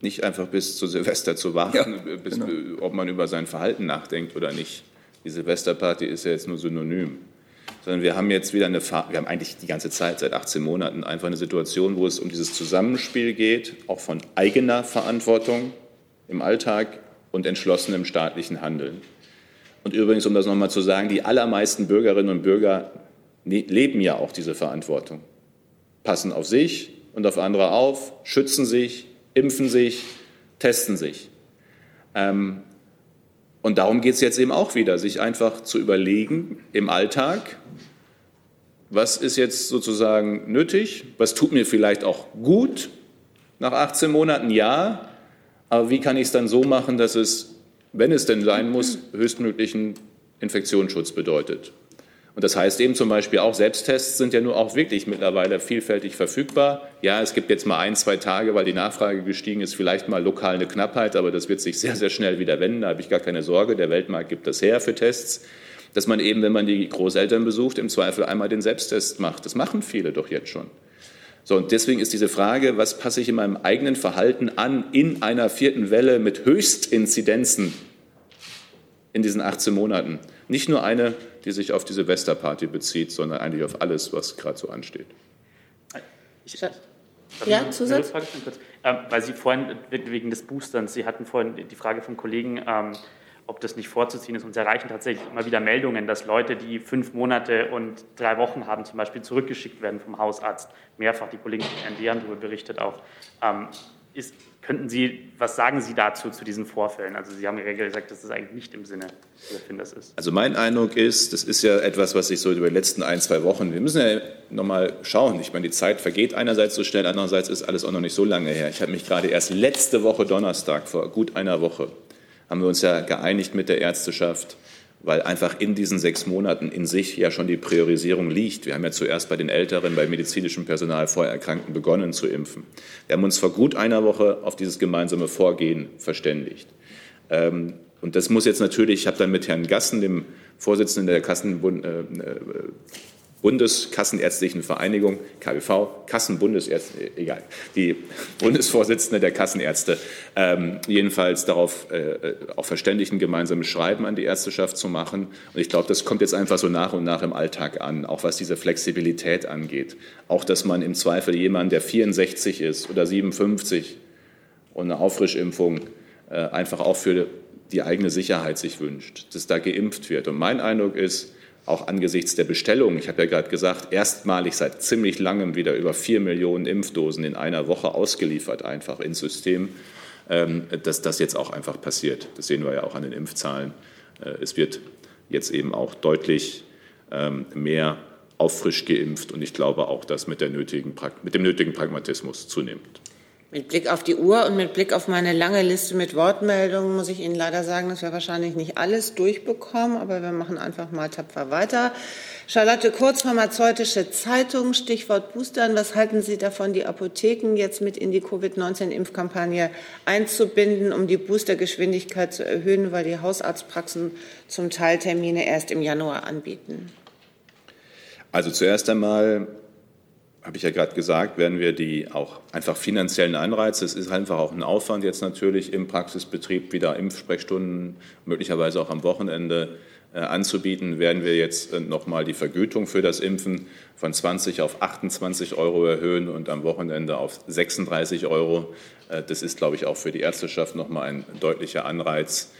nicht einfach bis zu Silvester zu warten, ja, bis, genau. ob man über sein Verhalten nachdenkt oder nicht. Die Silvesterparty ist ja jetzt nur synonym. Sondern wir haben jetzt wieder eine, wir haben eigentlich die ganze Zeit, seit 18 Monaten, einfach eine Situation, wo es um dieses Zusammenspiel geht, auch von eigener Verantwortung im Alltag und entschlossenem staatlichen Handeln. Und übrigens, um das nochmal zu sagen, die allermeisten Bürgerinnen und Bürger ne-, leben ja auch diese Verantwortung. Passen auf sich und auf andere auf, schützen sich, impfen sich, testen sich. Ähm, und darum geht es jetzt eben auch wieder, sich einfach zu überlegen im Alltag, was ist jetzt sozusagen nötig, was tut mir vielleicht auch gut nach 18 Monaten, ja, aber wie kann ich es dann so machen, dass es, wenn es denn sein muss, höchstmöglichen Infektionsschutz bedeutet. Und das heißt eben zum Beispiel auch, Selbsttests sind ja nur auch wirklich mittlerweile vielfältig verfügbar. Ja, es gibt jetzt mal ein, zwei Tage, weil die Nachfrage gestiegen ist, vielleicht mal lokal eine Knappheit, aber das wird sich sehr, sehr schnell wieder wenden. Da habe ich gar keine Sorge. Der Weltmarkt gibt das her für Tests. Dass man eben, wenn man die Großeltern besucht, im Zweifel einmal den Selbsttest macht. Das machen viele doch jetzt schon. So, und deswegen ist diese Frage, was passe ich in meinem eigenen Verhalten an in einer vierten Welle mit Höchstinzidenzen in diesen 18 Monaten? Nicht nur eine, die sich auf die Silvesterparty bezieht, sondern eigentlich auf alles, was gerade so ansteht. Ich, ja, Zusatz? Ähm, weil Sie vorhin wegen des Boosterns, Sie hatten vorhin die Frage vom Kollegen, ähm, ob das nicht vorzuziehen ist. Und Sie erreichen tatsächlich immer wieder Meldungen, dass Leute, die fünf Monate und drei Wochen haben, zum Beispiel zurückgeschickt werden vom Hausarzt. Mehrfach, die Kollegen von ND haben darüber berichtet auch. Ähm, ist, könnten Sie, was sagen Sie dazu, zu diesen Vorfällen? Also Sie haben ja gesagt, dass das eigentlich nicht im Sinne des Erfinders ist. Also mein Eindruck ist, das ist ja etwas, was sich so über die letzten ein, zwei Wochen, wir müssen ja nochmal schauen. Ich meine, die Zeit vergeht einerseits so schnell, andererseits ist alles auch noch nicht so lange her. Ich habe mich gerade erst letzte Woche Donnerstag, vor gut einer Woche, haben wir uns ja geeinigt mit der Ärzteschaft, weil einfach in diesen sechs Monaten in sich ja schon die Priorisierung liegt. Wir haben ja zuerst bei den Älteren, bei medizinischem Personal, Vorerkrankten begonnen zu impfen. Wir haben uns vor gut einer Woche auf dieses gemeinsame Vorgehen verständigt. Ähm, und das muss jetzt natürlich, ich habe dann mit Herrn Gassen, dem Vorsitzenden der Kassenbund, äh, äh Bundeskassenärztlichen Vereinigung, KBV, Kassenbundesärzte, egal, die Bundesvorsitzende der Kassenärzte, ähm, jedenfalls darauf äh, auch verständigen, gemeinsame Schreiben an die Ärzteschaft zu machen. Und ich glaube, das kommt jetzt einfach so nach und nach im Alltag an, auch was diese Flexibilität angeht. Auch, dass man im Zweifel jemanden, der 64 ist oder 57 und eine Auffrischimpfung äh, einfach auch für die eigene Sicherheit sich wünscht, dass da geimpft wird. Und mein Eindruck ist, auch angesichts der Bestellung, ich habe ja gerade gesagt, erstmalig seit ziemlich langem wieder über vier Millionen Impfdosen in einer Woche ausgeliefert, einfach ins System, ähm, dass das jetzt auch einfach passiert. Das sehen wir ja auch an den Impfzahlen. Äh, es wird jetzt eben auch deutlich ähm, mehr auffrisch geimpft und ich glaube auch, dass mit, nötigen, mit dem nötigen Pragmatismus zunimmt. Mit Blick auf die Uhr und mit Blick auf meine lange Liste mit Wortmeldungen muss ich Ihnen leider sagen, dass wir wahrscheinlich nicht alles durchbekommen, aber wir machen einfach mal tapfer weiter. Charlotte Kurz, pharmazeutische Zeitung, Stichwort Boostern. Was halten Sie davon, die Apotheken jetzt mit in die Covid-19-Impfkampagne einzubinden, um die Boostergeschwindigkeit zu erhöhen, weil die Hausarztpraxen zum Teil Termine erst im Januar anbieten? Also zuerst einmal habe ich ja gerade gesagt, werden wir die auch einfach finanziellen Anreize, es ist einfach auch ein Aufwand jetzt natürlich im Praxisbetrieb wieder Impfsprechstunden, möglicherweise auch am Wochenende äh, anzubieten, werden wir jetzt äh, nochmal die Vergütung für das Impfen von 20 auf 28 Euro erhöhen und am Wochenende auf 36 Euro. Äh, das ist, glaube ich, auch für die Ärzteschaft nochmal ein deutlicher Anreiz,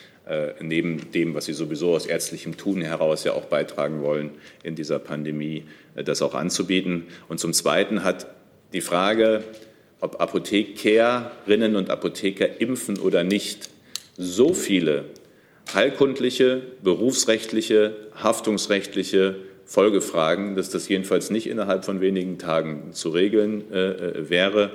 neben dem, was sie sowieso aus ärztlichem Tun heraus ja auch beitragen wollen, in dieser Pandemie das auch anzubieten. Und zum Zweiten hat die Frage, ob Apothekerinnen und Apotheker impfen oder nicht, so viele heilkundliche, berufsrechtliche, haftungsrechtliche Folgefragen, dass das jedenfalls nicht innerhalb von wenigen Tagen zu regeln äh, äh wäre.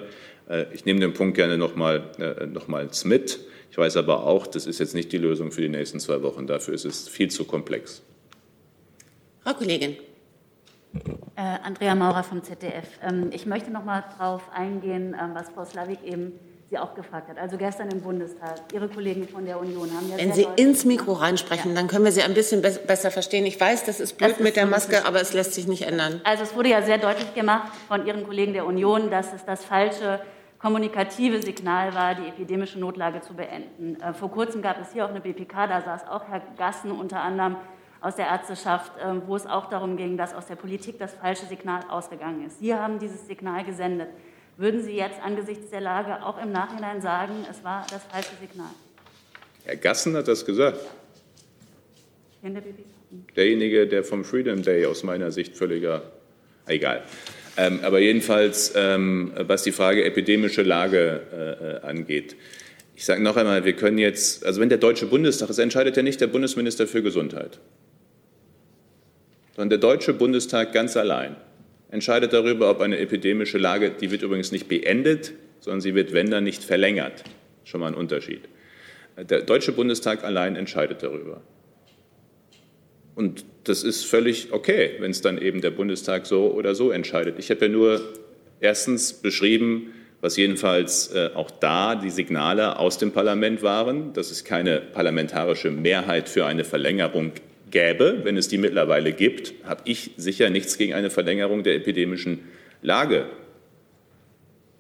Äh, ich nehme den Punkt gerne nochmal, äh, nochmals mit. Ich weiß aber auch, das ist jetzt nicht die Lösung für die nächsten zwei Wochen. Dafür ist es viel zu komplex. Frau Kollegin. Äh, Andrea Maurer vom ZDF. Ähm, ich möchte noch mal darauf eingehen, ähm, was Frau Slavik eben Sie auch gefragt hat. Also gestern im Bundestag, Ihre Kollegen von der Union haben ja. Wenn Sie ins Mikro reinsprechen, ja. dann können wir Sie ein bisschen be besser verstehen. Ich weiß, das ist blöd das mit ist der Maske, aber es lässt sich nicht ändern. Also es wurde ja sehr deutlich gemacht von Ihren Kollegen der Union, dass es das falsche kommunikative Signal war, die epidemische Notlage zu beenden. Äh, vor kurzem gab es hier auch eine BPK, da saß auch Herr Gassen unter anderem aus der Ärzteschaft, äh, wo es auch darum ging, dass aus der Politik das falsche Signal ausgegangen ist. Sie haben dieses Signal gesendet. Würden Sie jetzt angesichts der Lage auch im Nachhinein sagen, es war das falsche Signal? Herr Gassen hat das gesagt. Derjenige, der vom Freedom Day aus meiner Sicht völliger, egal. Ähm, aber jedenfalls, ähm, was die Frage epidemische Lage äh, angeht. Ich sage noch einmal, wir können jetzt, also wenn der Deutsche Bundestag, es entscheidet ja nicht der Bundesminister für Gesundheit, sondern der Deutsche Bundestag ganz allein entscheidet darüber, ob eine epidemische Lage, die wird übrigens nicht beendet, sondern sie wird, wenn dann, nicht verlängert. Schon mal ein Unterschied. Der Deutsche Bundestag allein entscheidet darüber. Und das ist völlig okay, wenn es dann eben der Bundestag so oder so entscheidet. Ich habe ja nur erstens beschrieben, was jedenfalls äh, auch da die Signale aus dem Parlament waren, dass es keine parlamentarische Mehrheit für eine Verlängerung gäbe. Wenn es die mittlerweile gibt, habe ich sicher nichts gegen eine Verlängerung der epidemischen Lage.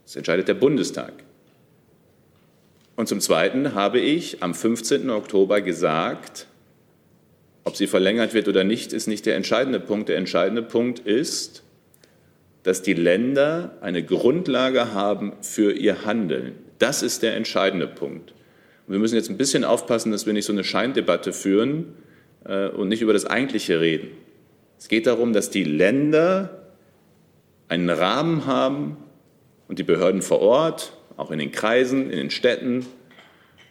Das entscheidet der Bundestag. Und zum Zweiten habe ich am 15. Oktober gesagt, ob sie verlängert wird oder nicht, ist nicht der entscheidende Punkt. Der entscheidende Punkt ist, dass die Länder eine Grundlage haben für ihr Handeln. Das ist der entscheidende Punkt. Und wir müssen jetzt ein bisschen aufpassen, dass wir nicht so eine Scheindebatte führen und nicht über das Eigentliche reden. Es geht darum, dass die Länder einen Rahmen haben und die Behörden vor Ort, auch in den Kreisen, in den Städten,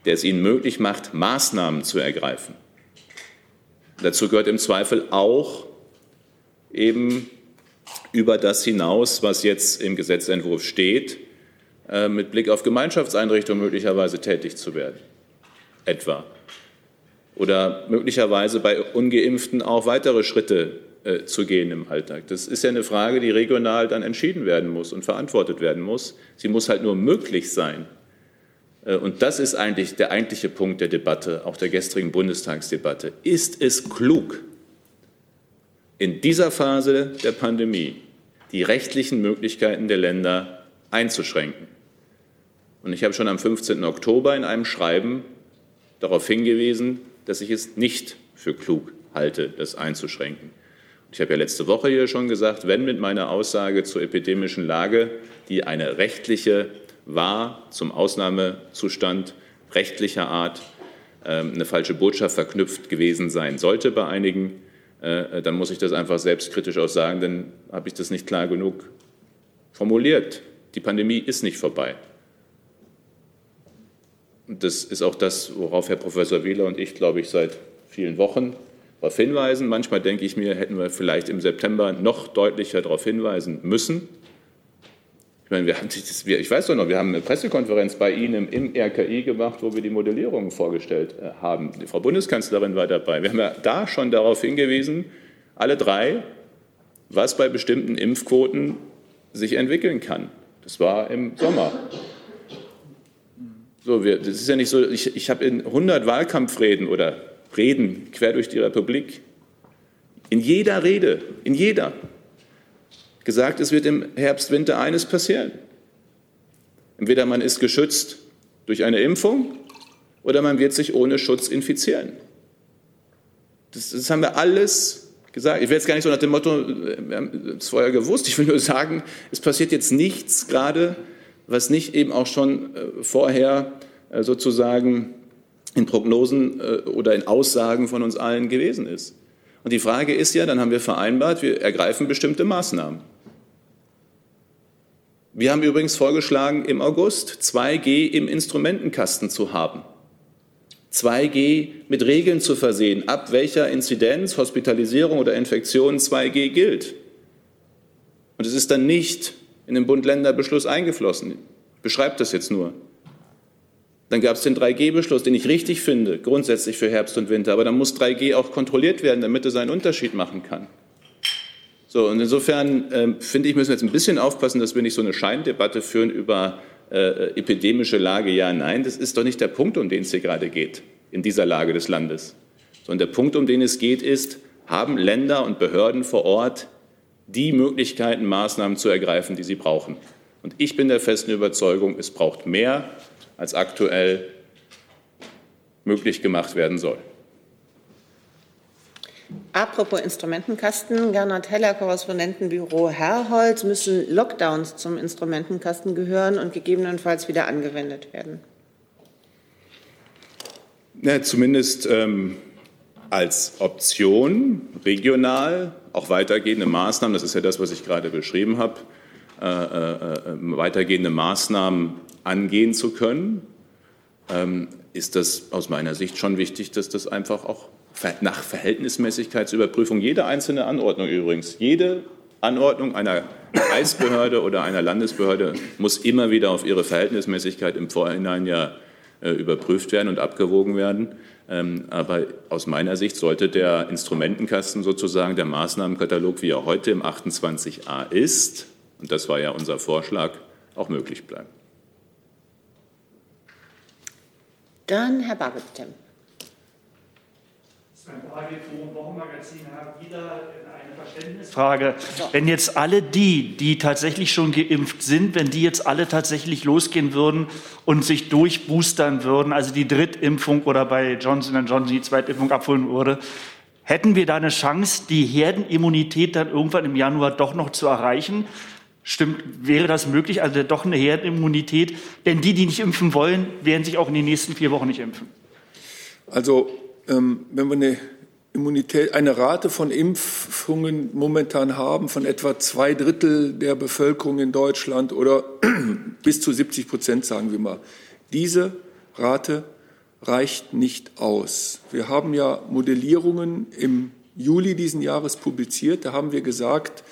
der es ihnen möglich macht, Maßnahmen zu ergreifen. Dazu gehört im Zweifel auch eben über das hinaus, was jetzt im Gesetzentwurf steht, äh, mit Blick auf Gemeinschaftseinrichtungen möglicherweise tätig zu werden. Etwa. Oder möglicherweise bei ungeimpften auch weitere Schritte äh, zu gehen im Alltag. Das ist ja eine Frage, die regional dann entschieden werden muss und verantwortet werden muss. Sie muss halt nur möglich sein. Äh, und das ist eigentlich der eigentliche Punkt der Debatte, auch der gestrigen Bundestagsdebatte. Ist es klug, in dieser Phase der Pandemie die rechtlichen Möglichkeiten der Länder einzuschränken. Und ich habe schon am 15. Oktober in einem Schreiben darauf hingewiesen, dass ich es nicht für klug halte, das einzuschränken. Ich habe ja letzte Woche hier schon gesagt, wenn mit meiner Aussage zur epidemischen Lage, die eine rechtliche war, zum Ausnahmezustand rechtlicher Art, ähm, eine falsche Botschaft verknüpft gewesen sein sollte bei einigen, äh, dann muss ich das einfach selbstkritisch auch sagen, dann habe ich das nicht klar genug formuliert. Die Pandemie ist nicht vorbei. Das ist auch das, worauf Herr Professor Wieler und ich, glaube ich, seit vielen Wochen darauf hinweisen. Manchmal denke ich mir, hätten wir vielleicht im September noch deutlicher darauf hinweisen müssen meine, wir haben, ich weiß doch noch, wir haben eine Pressekonferenz bei Ihnen im RKI gemacht, wo wir die Modellierungen vorgestellt äh, haben. Die Frau Bundeskanzlerin war dabei. Wir haben ja da schon darauf hingewiesen, alle drei, was bei bestimmten Impfquoten sich entwickeln kann. Das war im Sommer. So, wir, das ist ja nicht so, ich, ich habe in 100 Wahlkampfreden oder Reden quer durch die Republik, in jeder Rede, in jeder, gesagt, es wird im Herbst, Winter eines passieren. Entweder man ist geschützt durch eine Impfung oder man wird sich ohne Schutz infizieren. Das, das haben wir alles gesagt. Ich will jetzt gar nicht so nach dem Motto, wir haben es vorher gewusst. Ich will nur sagen, es passiert jetzt nichts gerade, was nicht eben auch schon äh, vorher äh, sozusagen in Prognosen äh, oder in Aussagen von uns allen gewesen ist. Und die Frage ist ja, dann haben wir vereinbart, wir ergreifen bestimmte Maßnahmen. Wir haben übrigens vorgeschlagen, im August 2G im Instrumentenkasten zu haben. 2G mit Regeln zu versehen, ab welcher Inzidenz, Hospitalisierung oder Infektion 2G gilt. Und es ist dann nicht in den Bund-Länder-Beschluss eingeflossen. Beschreibt das jetzt nur. Dann gab es den 3G-Beschluss, den ich richtig finde, grundsätzlich für Herbst und Winter. Aber dann muss 3G auch kontrolliert werden, damit es einen Unterschied machen kann. So, und insofern äh, finde ich, müssen wir jetzt ein bisschen aufpassen, dass wir nicht so eine Scheindebatte führen über äh, epidemische Lage, ja, nein. Das ist doch nicht der Punkt, um den es hier gerade geht, in dieser Lage des Landes. Sondern der Punkt, um den es geht, ist, haben Länder und Behörden vor Ort die Möglichkeiten, Maßnahmen zu ergreifen, die sie brauchen. Und ich bin der festen Überzeugung, es braucht mehr, als aktuell möglich gemacht werden soll. Apropos Instrumentenkasten, Gernot Heller, Korrespondentenbüro Herrholz, müssen Lockdowns zum Instrumentenkasten gehören und gegebenenfalls wieder angewendet werden? Ja, zumindest ähm, als Option regional auch weitergehende Maßnahmen, das ist ja das, was ich gerade beschrieben habe, äh, äh, äh weitergehende Maßnahmen angehen zu können, ähm, ist das aus meiner Sicht schon wichtig, dass das einfach auch nach Verhältnismäßigkeitsüberprüfung, jede einzelne Anordnung übrigens, jede Anordnung einer Kreisbehörde oder einer Landesbehörde muss immer wieder auf ihre Verhältnismäßigkeit im Vorhinein ja überprüft werden und abgewogen werden. Ähm, aber aus meiner Sicht sollte der Instrumentenkasten sozusagen, der Maßnahmenkatalog, wie er heute im 28a ist, und das war ja unser Vorschlag, auch möglich bleiben. Dann Herr bitte. Frage. Wenn jetzt alle die, die tatsächlich schon geimpft sind, wenn die jetzt alle tatsächlich losgehen würden und sich durchboostern würden, also die Drittimpfung oder bei Johnson Johnson die Zweitimpfung abholen würde, hätten wir da eine Chance, die Herdenimmunität dann irgendwann im Januar doch noch zu erreichen? Stimmt, wäre das möglich? Also doch eine Herdenimmunität? Denn die, die nicht impfen wollen, werden sich auch in den nächsten vier Wochen nicht impfen. Also ähm, wenn wir eine Immunität, eine Rate von Impfungen momentan haben von etwa zwei Drittel der Bevölkerung in Deutschland oder bis zu 70 Prozent, sagen wir mal. Diese Rate reicht nicht aus. Wir haben ja Modellierungen im Juli diesen Jahres publiziert. Da haben wir gesagt,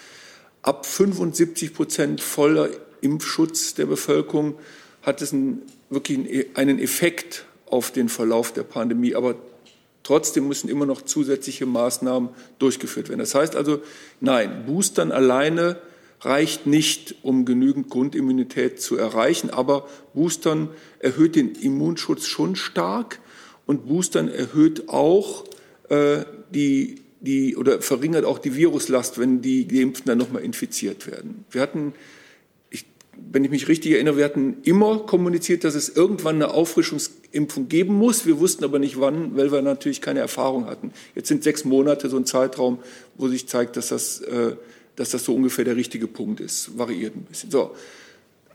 ab 75 Prozent voller Impfschutz der Bevölkerung hat es einen, wirklich einen Effekt auf den Verlauf der Pandemie. Aber Trotzdem müssen immer noch zusätzliche Maßnahmen durchgeführt werden. Das heißt also, nein, Boostern alleine reicht nicht, um genügend Grundimmunität zu erreichen, aber Boostern erhöht den Immunschutz schon stark und Boostern erhöht auch äh, die, die oder verringert auch die Viruslast, wenn die Geimpften dann nochmal infiziert werden. Wir hatten wenn ich mich richtig erinnere, wir hatten immer kommuniziert, dass es irgendwann eine Auffrischungsimpfung geben muss. Wir wussten aber nicht wann, weil wir natürlich keine Erfahrung hatten. Jetzt sind sechs Monate so ein Zeitraum, wo sich zeigt, dass das, äh, dass das so ungefähr der richtige Punkt ist. Variiert ein bisschen. So.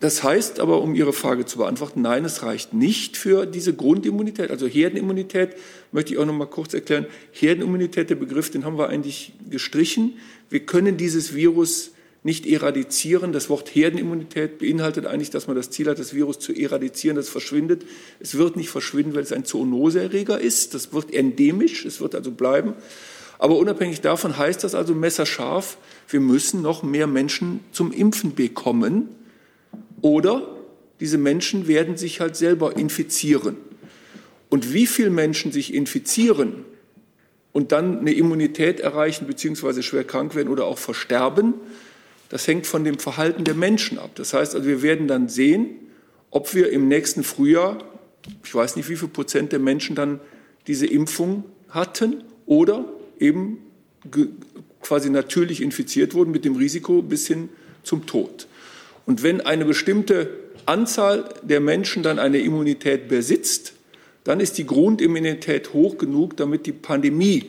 Das heißt aber, um Ihre Frage zu beantworten, nein, es reicht nicht für diese Grundimmunität. Also Herdenimmunität möchte ich auch noch mal kurz erklären. Herdenimmunität, der Begriff, den haben wir eigentlich gestrichen. Wir können dieses Virus nicht eradizieren. Das Wort Herdenimmunität beinhaltet eigentlich, dass man das Ziel hat, das Virus zu eradizieren, das verschwindet. Es wird nicht verschwinden, weil es ein Zoonoseerreger ist. Das wird endemisch, es wird also bleiben. Aber unabhängig davon heißt das also messerscharf, wir müssen noch mehr Menschen zum Impfen bekommen oder diese Menschen werden sich halt selber infizieren. Und wie viele Menschen sich infizieren und dann eine Immunität erreichen bzw. schwer krank werden oder auch versterben, das hängt von dem Verhalten der Menschen ab. Das heißt also, wir werden dann sehen, ob wir im nächsten Frühjahr, ich weiß nicht, wie viel Prozent der Menschen dann diese Impfung hatten oder eben quasi natürlich infiziert wurden mit dem Risiko bis hin zum Tod. Und wenn eine bestimmte Anzahl der Menschen dann eine Immunität besitzt, dann ist die Grundimmunität hoch genug, damit die Pandemie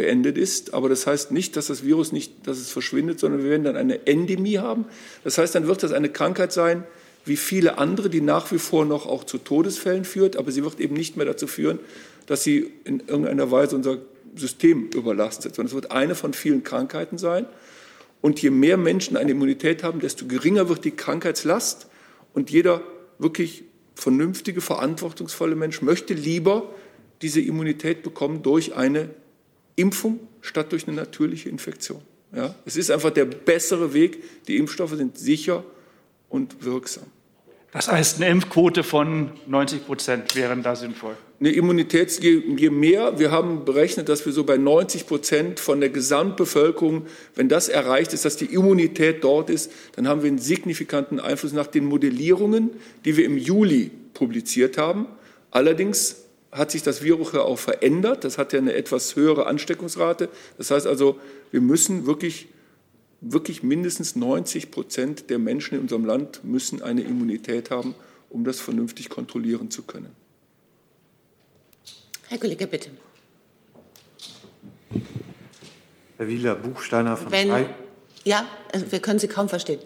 beendet ist. Aber das heißt nicht, dass das Virus nicht, dass es verschwindet, sondern wir werden dann eine Endemie haben. Das heißt, dann wird das eine Krankheit sein, wie viele andere, die nach wie vor noch auch zu Todesfällen führt, aber sie wird eben nicht mehr dazu führen, dass sie in irgendeiner Weise unser System überlastet, sondern es wird eine von vielen Krankheiten sein. Und je mehr Menschen eine Immunität haben, desto geringer wird die Krankheitslast. Und jeder wirklich vernünftige, verantwortungsvolle Mensch möchte lieber diese Immunität bekommen durch eine Impfung statt durch eine natürliche Infektion. Ja, es ist einfach der bessere Weg. Die Impfstoffe sind sicher und wirksam. Das heißt, eine Impfquote von 90 Prozent wäre da sinnvoll. Eine Immunität, je mehr, wir haben berechnet, dass wir so bei 90 Prozent von der Gesamtbevölkerung, wenn das erreicht ist, dass die Immunität dort ist, dann haben wir einen signifikanten Einfluss nach den Modellierungen, die wir im Juli publiziert haben. Allerdings hat sich das Virus ja auch verändert. Das hat ja eine etwas höhere Ansteckungsrate. Das heißt also, wir müssen wirklich, wirklich mindestens 90 Prozent der Menschen in unserem Land müssen eine Immunität haben, um das vernünftig kontrollieren zu können. Herr Kollege, bitte. Herr Wieler, Buchsteiner von Wenn, Ja, also wir können Sie kaum verstehen.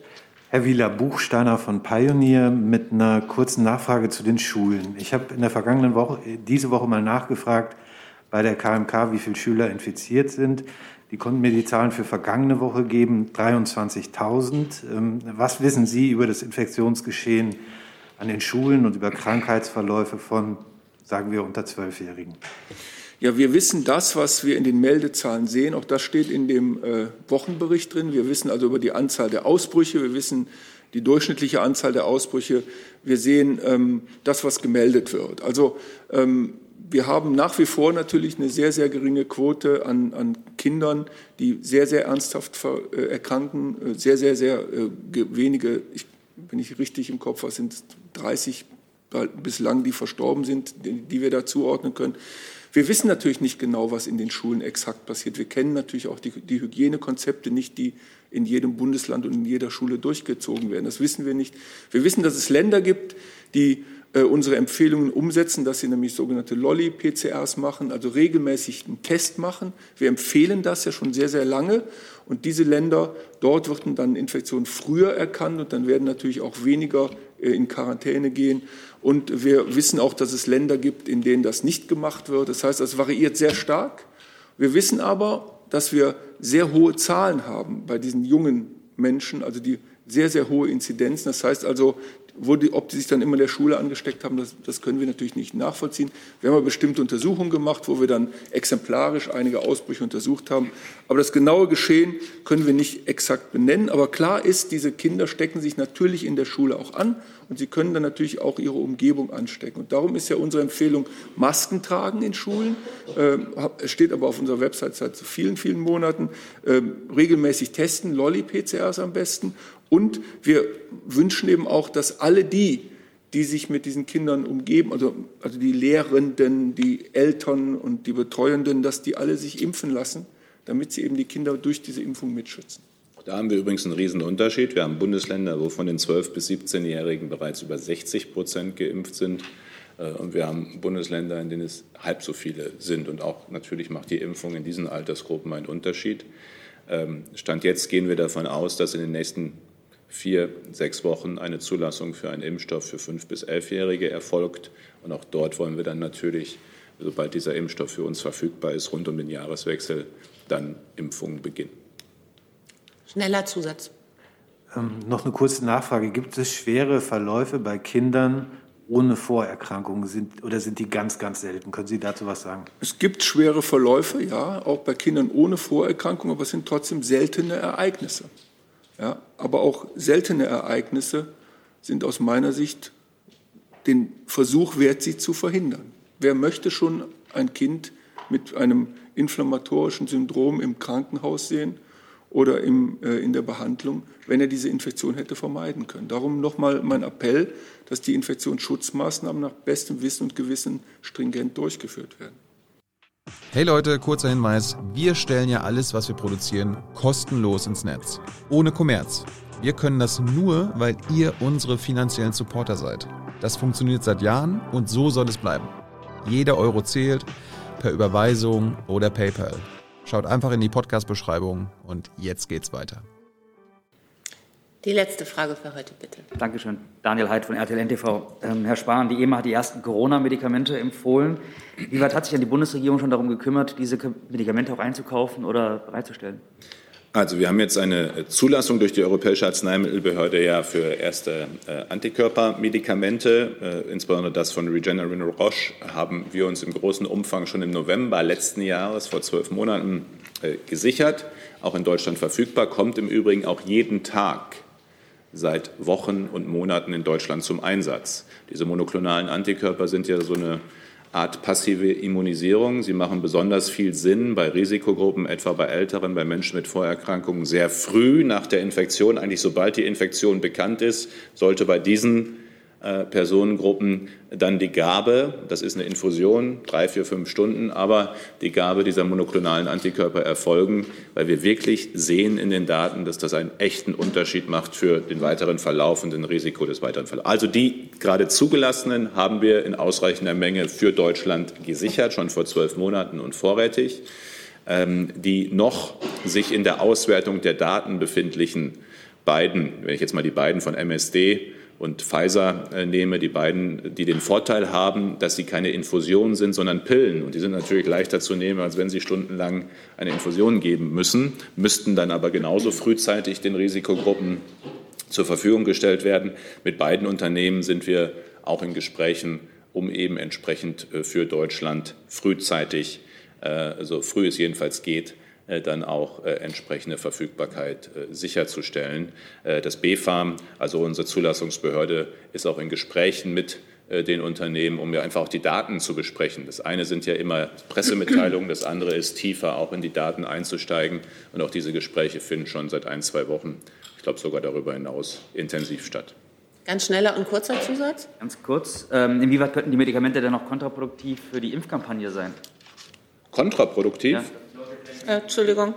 Herr Wieler, Buchsteiner von Pioneer mit einer kurzen Nachfrage zu den Schulen. Ich habe in der vergangenen Woche, diese Woche mal nachgefragt bei der KMK, wie viele Schüler infiziert sind. Die konnten mir die Zahlen für vergangene Woche geben, 23.000. Ähm, was wissen Sie über das Infektionsgeschehen an den Schulen und über Krankheitsverläufe von, sagen wir, unter Zwölfjährigen? Ja, wir wissen das, was wir in den Meldezahlen sehen. Auch das steht in dem äh, Wochenbericht drin. Wir wissen also über die Anzahl der Ausbrüche. Wir wissen die durchschnittliche Anzahl der Ausbrüche. Wir sehen ähm, das, was gemeldet wird. Also ähm, wir haben nach wie vor natürlich eine sehr, sehr geringe Quote an, an Kindern, die sehr, sehr ernsthaft äh, erkranken. Äh, sehr, sehr, sehr äh, wenige, ich, wenn ich richtig im Kopf habe, sind 30 bislang, die verstorben sind, die, die wir da zuordnen können. Wir wissen natürlich nicht genau, was in den Schulen exakt passiert. Wir kennen natürlich auch die, die, Hygienekonzepte nicht, die in jedem Bundesland und in jeder Schule durchgezogen werden. Das wissen wir nicht. Wir wissen, dass es Länder gibt, die äh, unsere Empfehlungen umsetzen, dass sie nämlich sogenannte Lolly-PCRs machen, also regelmäßig einen Test machen. Wir empfehlen das ja schon sehr, sehr lange. Und diese Länder, dort wird dann Infektionen früher erkannt und dann werden natürlich auch weniger äh, in Quarantäne gehen. Und wir wissen auch, dass es Länder gibt, in denen das nicht gemacht wird. Das heißt, das variiert sehr stark. Wir wissen aber, dass wir sehr hohe Zahlen haben bei diesen jungen Menschen, also die sehr, sehr hohe Inzidenzen. Das heißt also, wo die, ob die sich dann immer in der Schule angesteckt haben, das, das können wir natürlich nicht nachvollziehen. Wir haben bestimmte Untersuchungen gemacht, wo wir dann exemplarisch einige Ausbrüche untersucht haben. Aber das genaue Geschehen können wir nicht exakt benennen. Aber klar ist, diese Kinder stecken sich natürlich in der Schule auch an und sie können dann natürlich auch ihre Umgebung anstecken. Und darum ist ja unsere Empfehlung, Masken tragen in Schulen. Ähm, es steht aber auf unserer Website seit vielen, vielen Monaten. Ähm, regelmäßig testen, Lolli-PCRs am besten und wir wünschen eben auch, dass alle die, die sich mit diesen Kindern umgeben, also, also die Lehrenden, die Eltern und die Betreuenden, dass die alle sich impfen lassen, damit sie eben die Kinder durch diese Impfung mitschützen. Da haben wir übrigens einen riesen Unterschied. Wir haben Bundesländer, wo von den 12- bis 17-Jährigen bereits über 60 Prozent geimpft sind. Äh, und wir haben Bundesländer, in denen es halb so viele sind. Und auch natürlich macht die Impfung in diesen Altersgruppen einen Unterschied. Ähm, Stand jetzt gehen wir davon aus, dass in den nächsten vier, sechs Wochen eine Zulassung für einen Impfstoff für fünf bis elfjährige erfolgt. Und auch dort wollen wir dann natürlich, sobald dieser Impfstoff für uns verfügbar ist, rund um den Jahreswechsel dann Impfungen beginnen. Schneller Zusatz. Ähm, noch eine kurze Nachfrage. Gibt es schwere Verläufe bei Kindern ohne Vorerkrankungen sind, oder sind die ganz, ganz selten? Können Sie dazu was sagen? Es gibt schwere Verläufe, ja, auch bei Kindern ohne Vorerkrankungen, aber es sind trotzdem seltene Ereignisse. Ja, aber auch seltene Ereignisse sind aus meiner Sicht den Versuch wert, sie zu verhindern. Wer möchte schon ein Kind mit einem inflammatorischen Syndrom im Krankenhaus sehen oder im, äh, in der Behandlung, wenn er diese Infektion hätte vermeiden können? Darum nochmal mein Appell, dass die Infektionsschutzmaßnahmen nach bestem Wissen und Gewissen stringent durchgeführt werden. Hey Leute, kurzer Hinweis. Wir stellen ja alles, was wir produzieren, kostenlos ins Netz. Ohne Kommerz. Wir können das nur, weil ihr unsere finanziellen Supporter seid. Das funktioniert seit Jahren und so soll es bleiben. Jeder Euro zählt, per Überweisung oder PayPal. Schaut einfach in die Podcast-Beschreibung und jetzt geht's weiter. Die letzte Frage für heute, bitte. Dankeschön. Daniel Heid von RTL NTV. Ähm, Herr Spahn, die EMA hat die ersten Corona-Medikamente empfohlen. Wie weit hat sich denn die Bundesregierung schon darum gekümmert, diese Medikamente auch einzukaufen oder bereitzustellen? Also wir haben jetzt eine Zulassung durch die Europäische Arzneimittelbehörde ja für erste äh, Antikörpermedikamente, äh, insbesondere das von Regeneron Roche, haben wir uns im großen Umfang schon im November letzten Jahres, vor zwölf Monaten, äh, gesichert. Auch in Deutschland verfügbar, kommt im Übrigen auch jeden Tag seit Wochen und Monaten in Deutschland zum Einsatz. Diese monoklonalen Antikörper sind ja so eine Art passive Immunisierung. Sie machen besonders viel Sinn bei Risikogruppen, etwa bei Älteren, bei Menschen mit Vorerkrankungen sehr früh nach der Infektion. Eigentlich sobald die Infektion bekannt ist, sollte bei diesen Personengruppen dann die Gabe, das ist eine Infusion, drei, vier, fünf Stunden, aber die Gabe dieser monoklonalen Antikörper erfolgen, weil wir wirklich sehen in den Daten, dass das einen echten Unterschied macht für den weiteren Verlauf und den Risiko des weiteren Verlaufs. Also die gerade zugelassenen haben wir in ausreichender Menge für Deutschland gesichert, schon vor zwölf Monaten und vorrätig. Ähm, die noch sich in der Auswertung der Daten befindlichen beiden, wenn ich jetzt mal die beiden von MSD und Pfizer äh, nehme, die beiden, die den Vorteil haben, dass sie keine Infusionen sind, sondern Pillen. Und die sind natürlich leichter zu nehmen, als wenn sie stundenlang eine Infusion geben müssen, müssten dann aber genauso frühzeitig den Risikogruppen zur Verfügung gestellt werden. Mit beiden Unternehmen sind wir auch in Gesprächen, um eben entsprechend äh, für Deutschland frühzeitig so früh es jedenfalls geht, dann auch entsprechende Verfügbarkeit sicherzustellen. Das BfArM, also unsere Zulassungsbehörde, ist auch in Gesprächen mit den Unternehmen, um ja einfach auch die Daten zu besprechen. Das eine sind ja immer Pressemitteilungen, das andere ist tiefer auch in die Daten einzusteigen. Und auch diese Gespräche finden schon seit ein, zwei Wochen, ich glaube sogar darüber hinaus, intensiv statt. Ganz schneller und kurzer Zusatz? Ganz kurz. Ähm, inwieweit könnten die Medikamente denn noch kontraproduktiv für die Impfkampagne sein? Kontraproduktiv? Ja. Äh, Entschuldigung.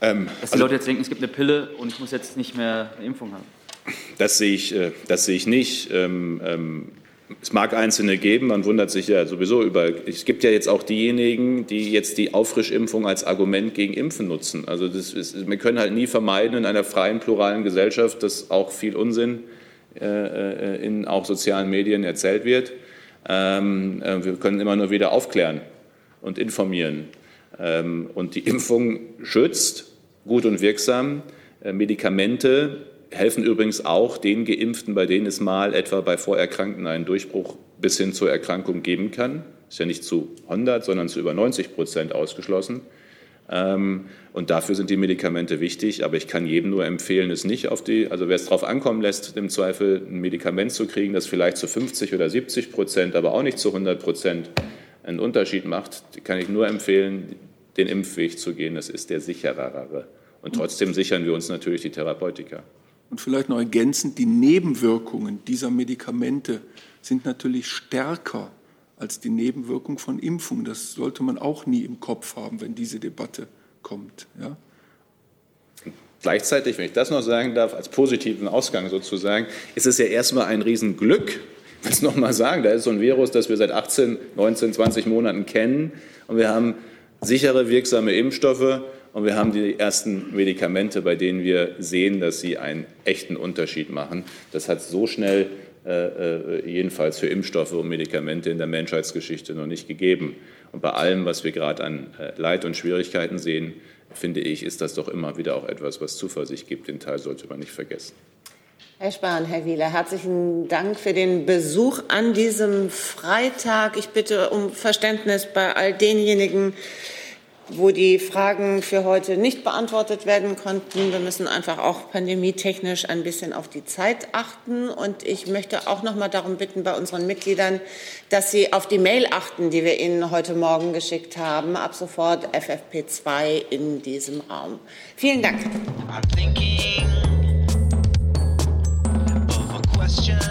Ähm, Dass die also, Leute jetzt denken, es gibt eine Pille und ich muss jetzt nicht mehr eine Impfung haben. Das sehe ich, äh, das sehe ich nicht. Ähm, ähm, es mag Einzelne geben, man wundert sich ja sowieso über. Es gibt ja jetzt auch diejenigen, die jetzt die Auffrischimpfung als Argument gegen Impfen nutzen. Also das ist, wir können halt nie vermeiden in einer freien, pluralen Gesellschaft, dass auch viel Unsinn äh, äh, in auch sozialen Medien erzählt wird. Ähm, wir können immer nur wieder aufklären und informieren. Und die Impfung schützt gut und wirksam. Medikamente helfen übrigens auch den Geimpften, bei denen es mal etwa bei Vorerkrankten einen Durchbruch bis hin zur Erkrankung geben kann. Ist ja nicht zu 100, sondern zu über 90 Prozent ausgeschlossen. Ähm, und dafür sind die Medikamente wichtig. Aber ich kann jedem nur empfehlen, es nicht auf die, also wer es darauf ankommen lässt, im Zweifel ein Medikament zu kriegen, das vielleicht zu 50 oder 70 Prozent, aber auch nicht zu 100 Prozent einen Unterschied macht, kann ich nur empfehlen, den Impfweg zu gehen. Das ist der sicherere. Und trotzdem sichern wir uns natürlich die Therapeutika. Und vielleicht noch ergänzend, die Nebenwirkungen dieser Medikamente sind natürlich stärker als die Nebenwirkung von Impfungen. Das sollte man auch nie im Kopf haben, wenn diese Debatte kommt. Ja? Gleichzeitig, wenn ich das noch sagen darf, als positiven Ausgang sozusagen, ist es ja erstmal ein Riesenglück, will es nochmal sagen, da ist so ein Virus, das wir seit 18, 19, 20 Monaten kennen und wir haben sichere, wirksame Impfstoffe und wir haben die ersten Medikamente, bei denen wir sehen, dass sie einen echten Unterschied machen. Das hat so schnell äh, äh, jedenfalls für Impfstoffe und Medikamente in der Menschheitsgeschichte noch nicht gegeben. Und bei allem, was wir gerade an äh, Leid und Schwierigkeiten sehen, finde ich, ist das doch immer wieder auch etwas, was Zuversicht gibt. Den Teil sollte man nicht vergessen. Herr Spahn, Herr Wieler, herzlichen Dank für den Besuch an diesem Freitag. Ich bitte um Verständnis bei all denjenigen, wo die Fragen für heute nicht beantwortet werden konnten. Wir müssen einfach auch pandemietechnisch ein bisschen auf die Zeit achten. Und ich möchte auch noch mal darum bitten bei unseren Mitgliedern, dass sie auf die Mail achten, die wir Ihnen heute Morgen geschickt haben. Ab sofort FFP2 in diesem Raum. Vielen Dank. question.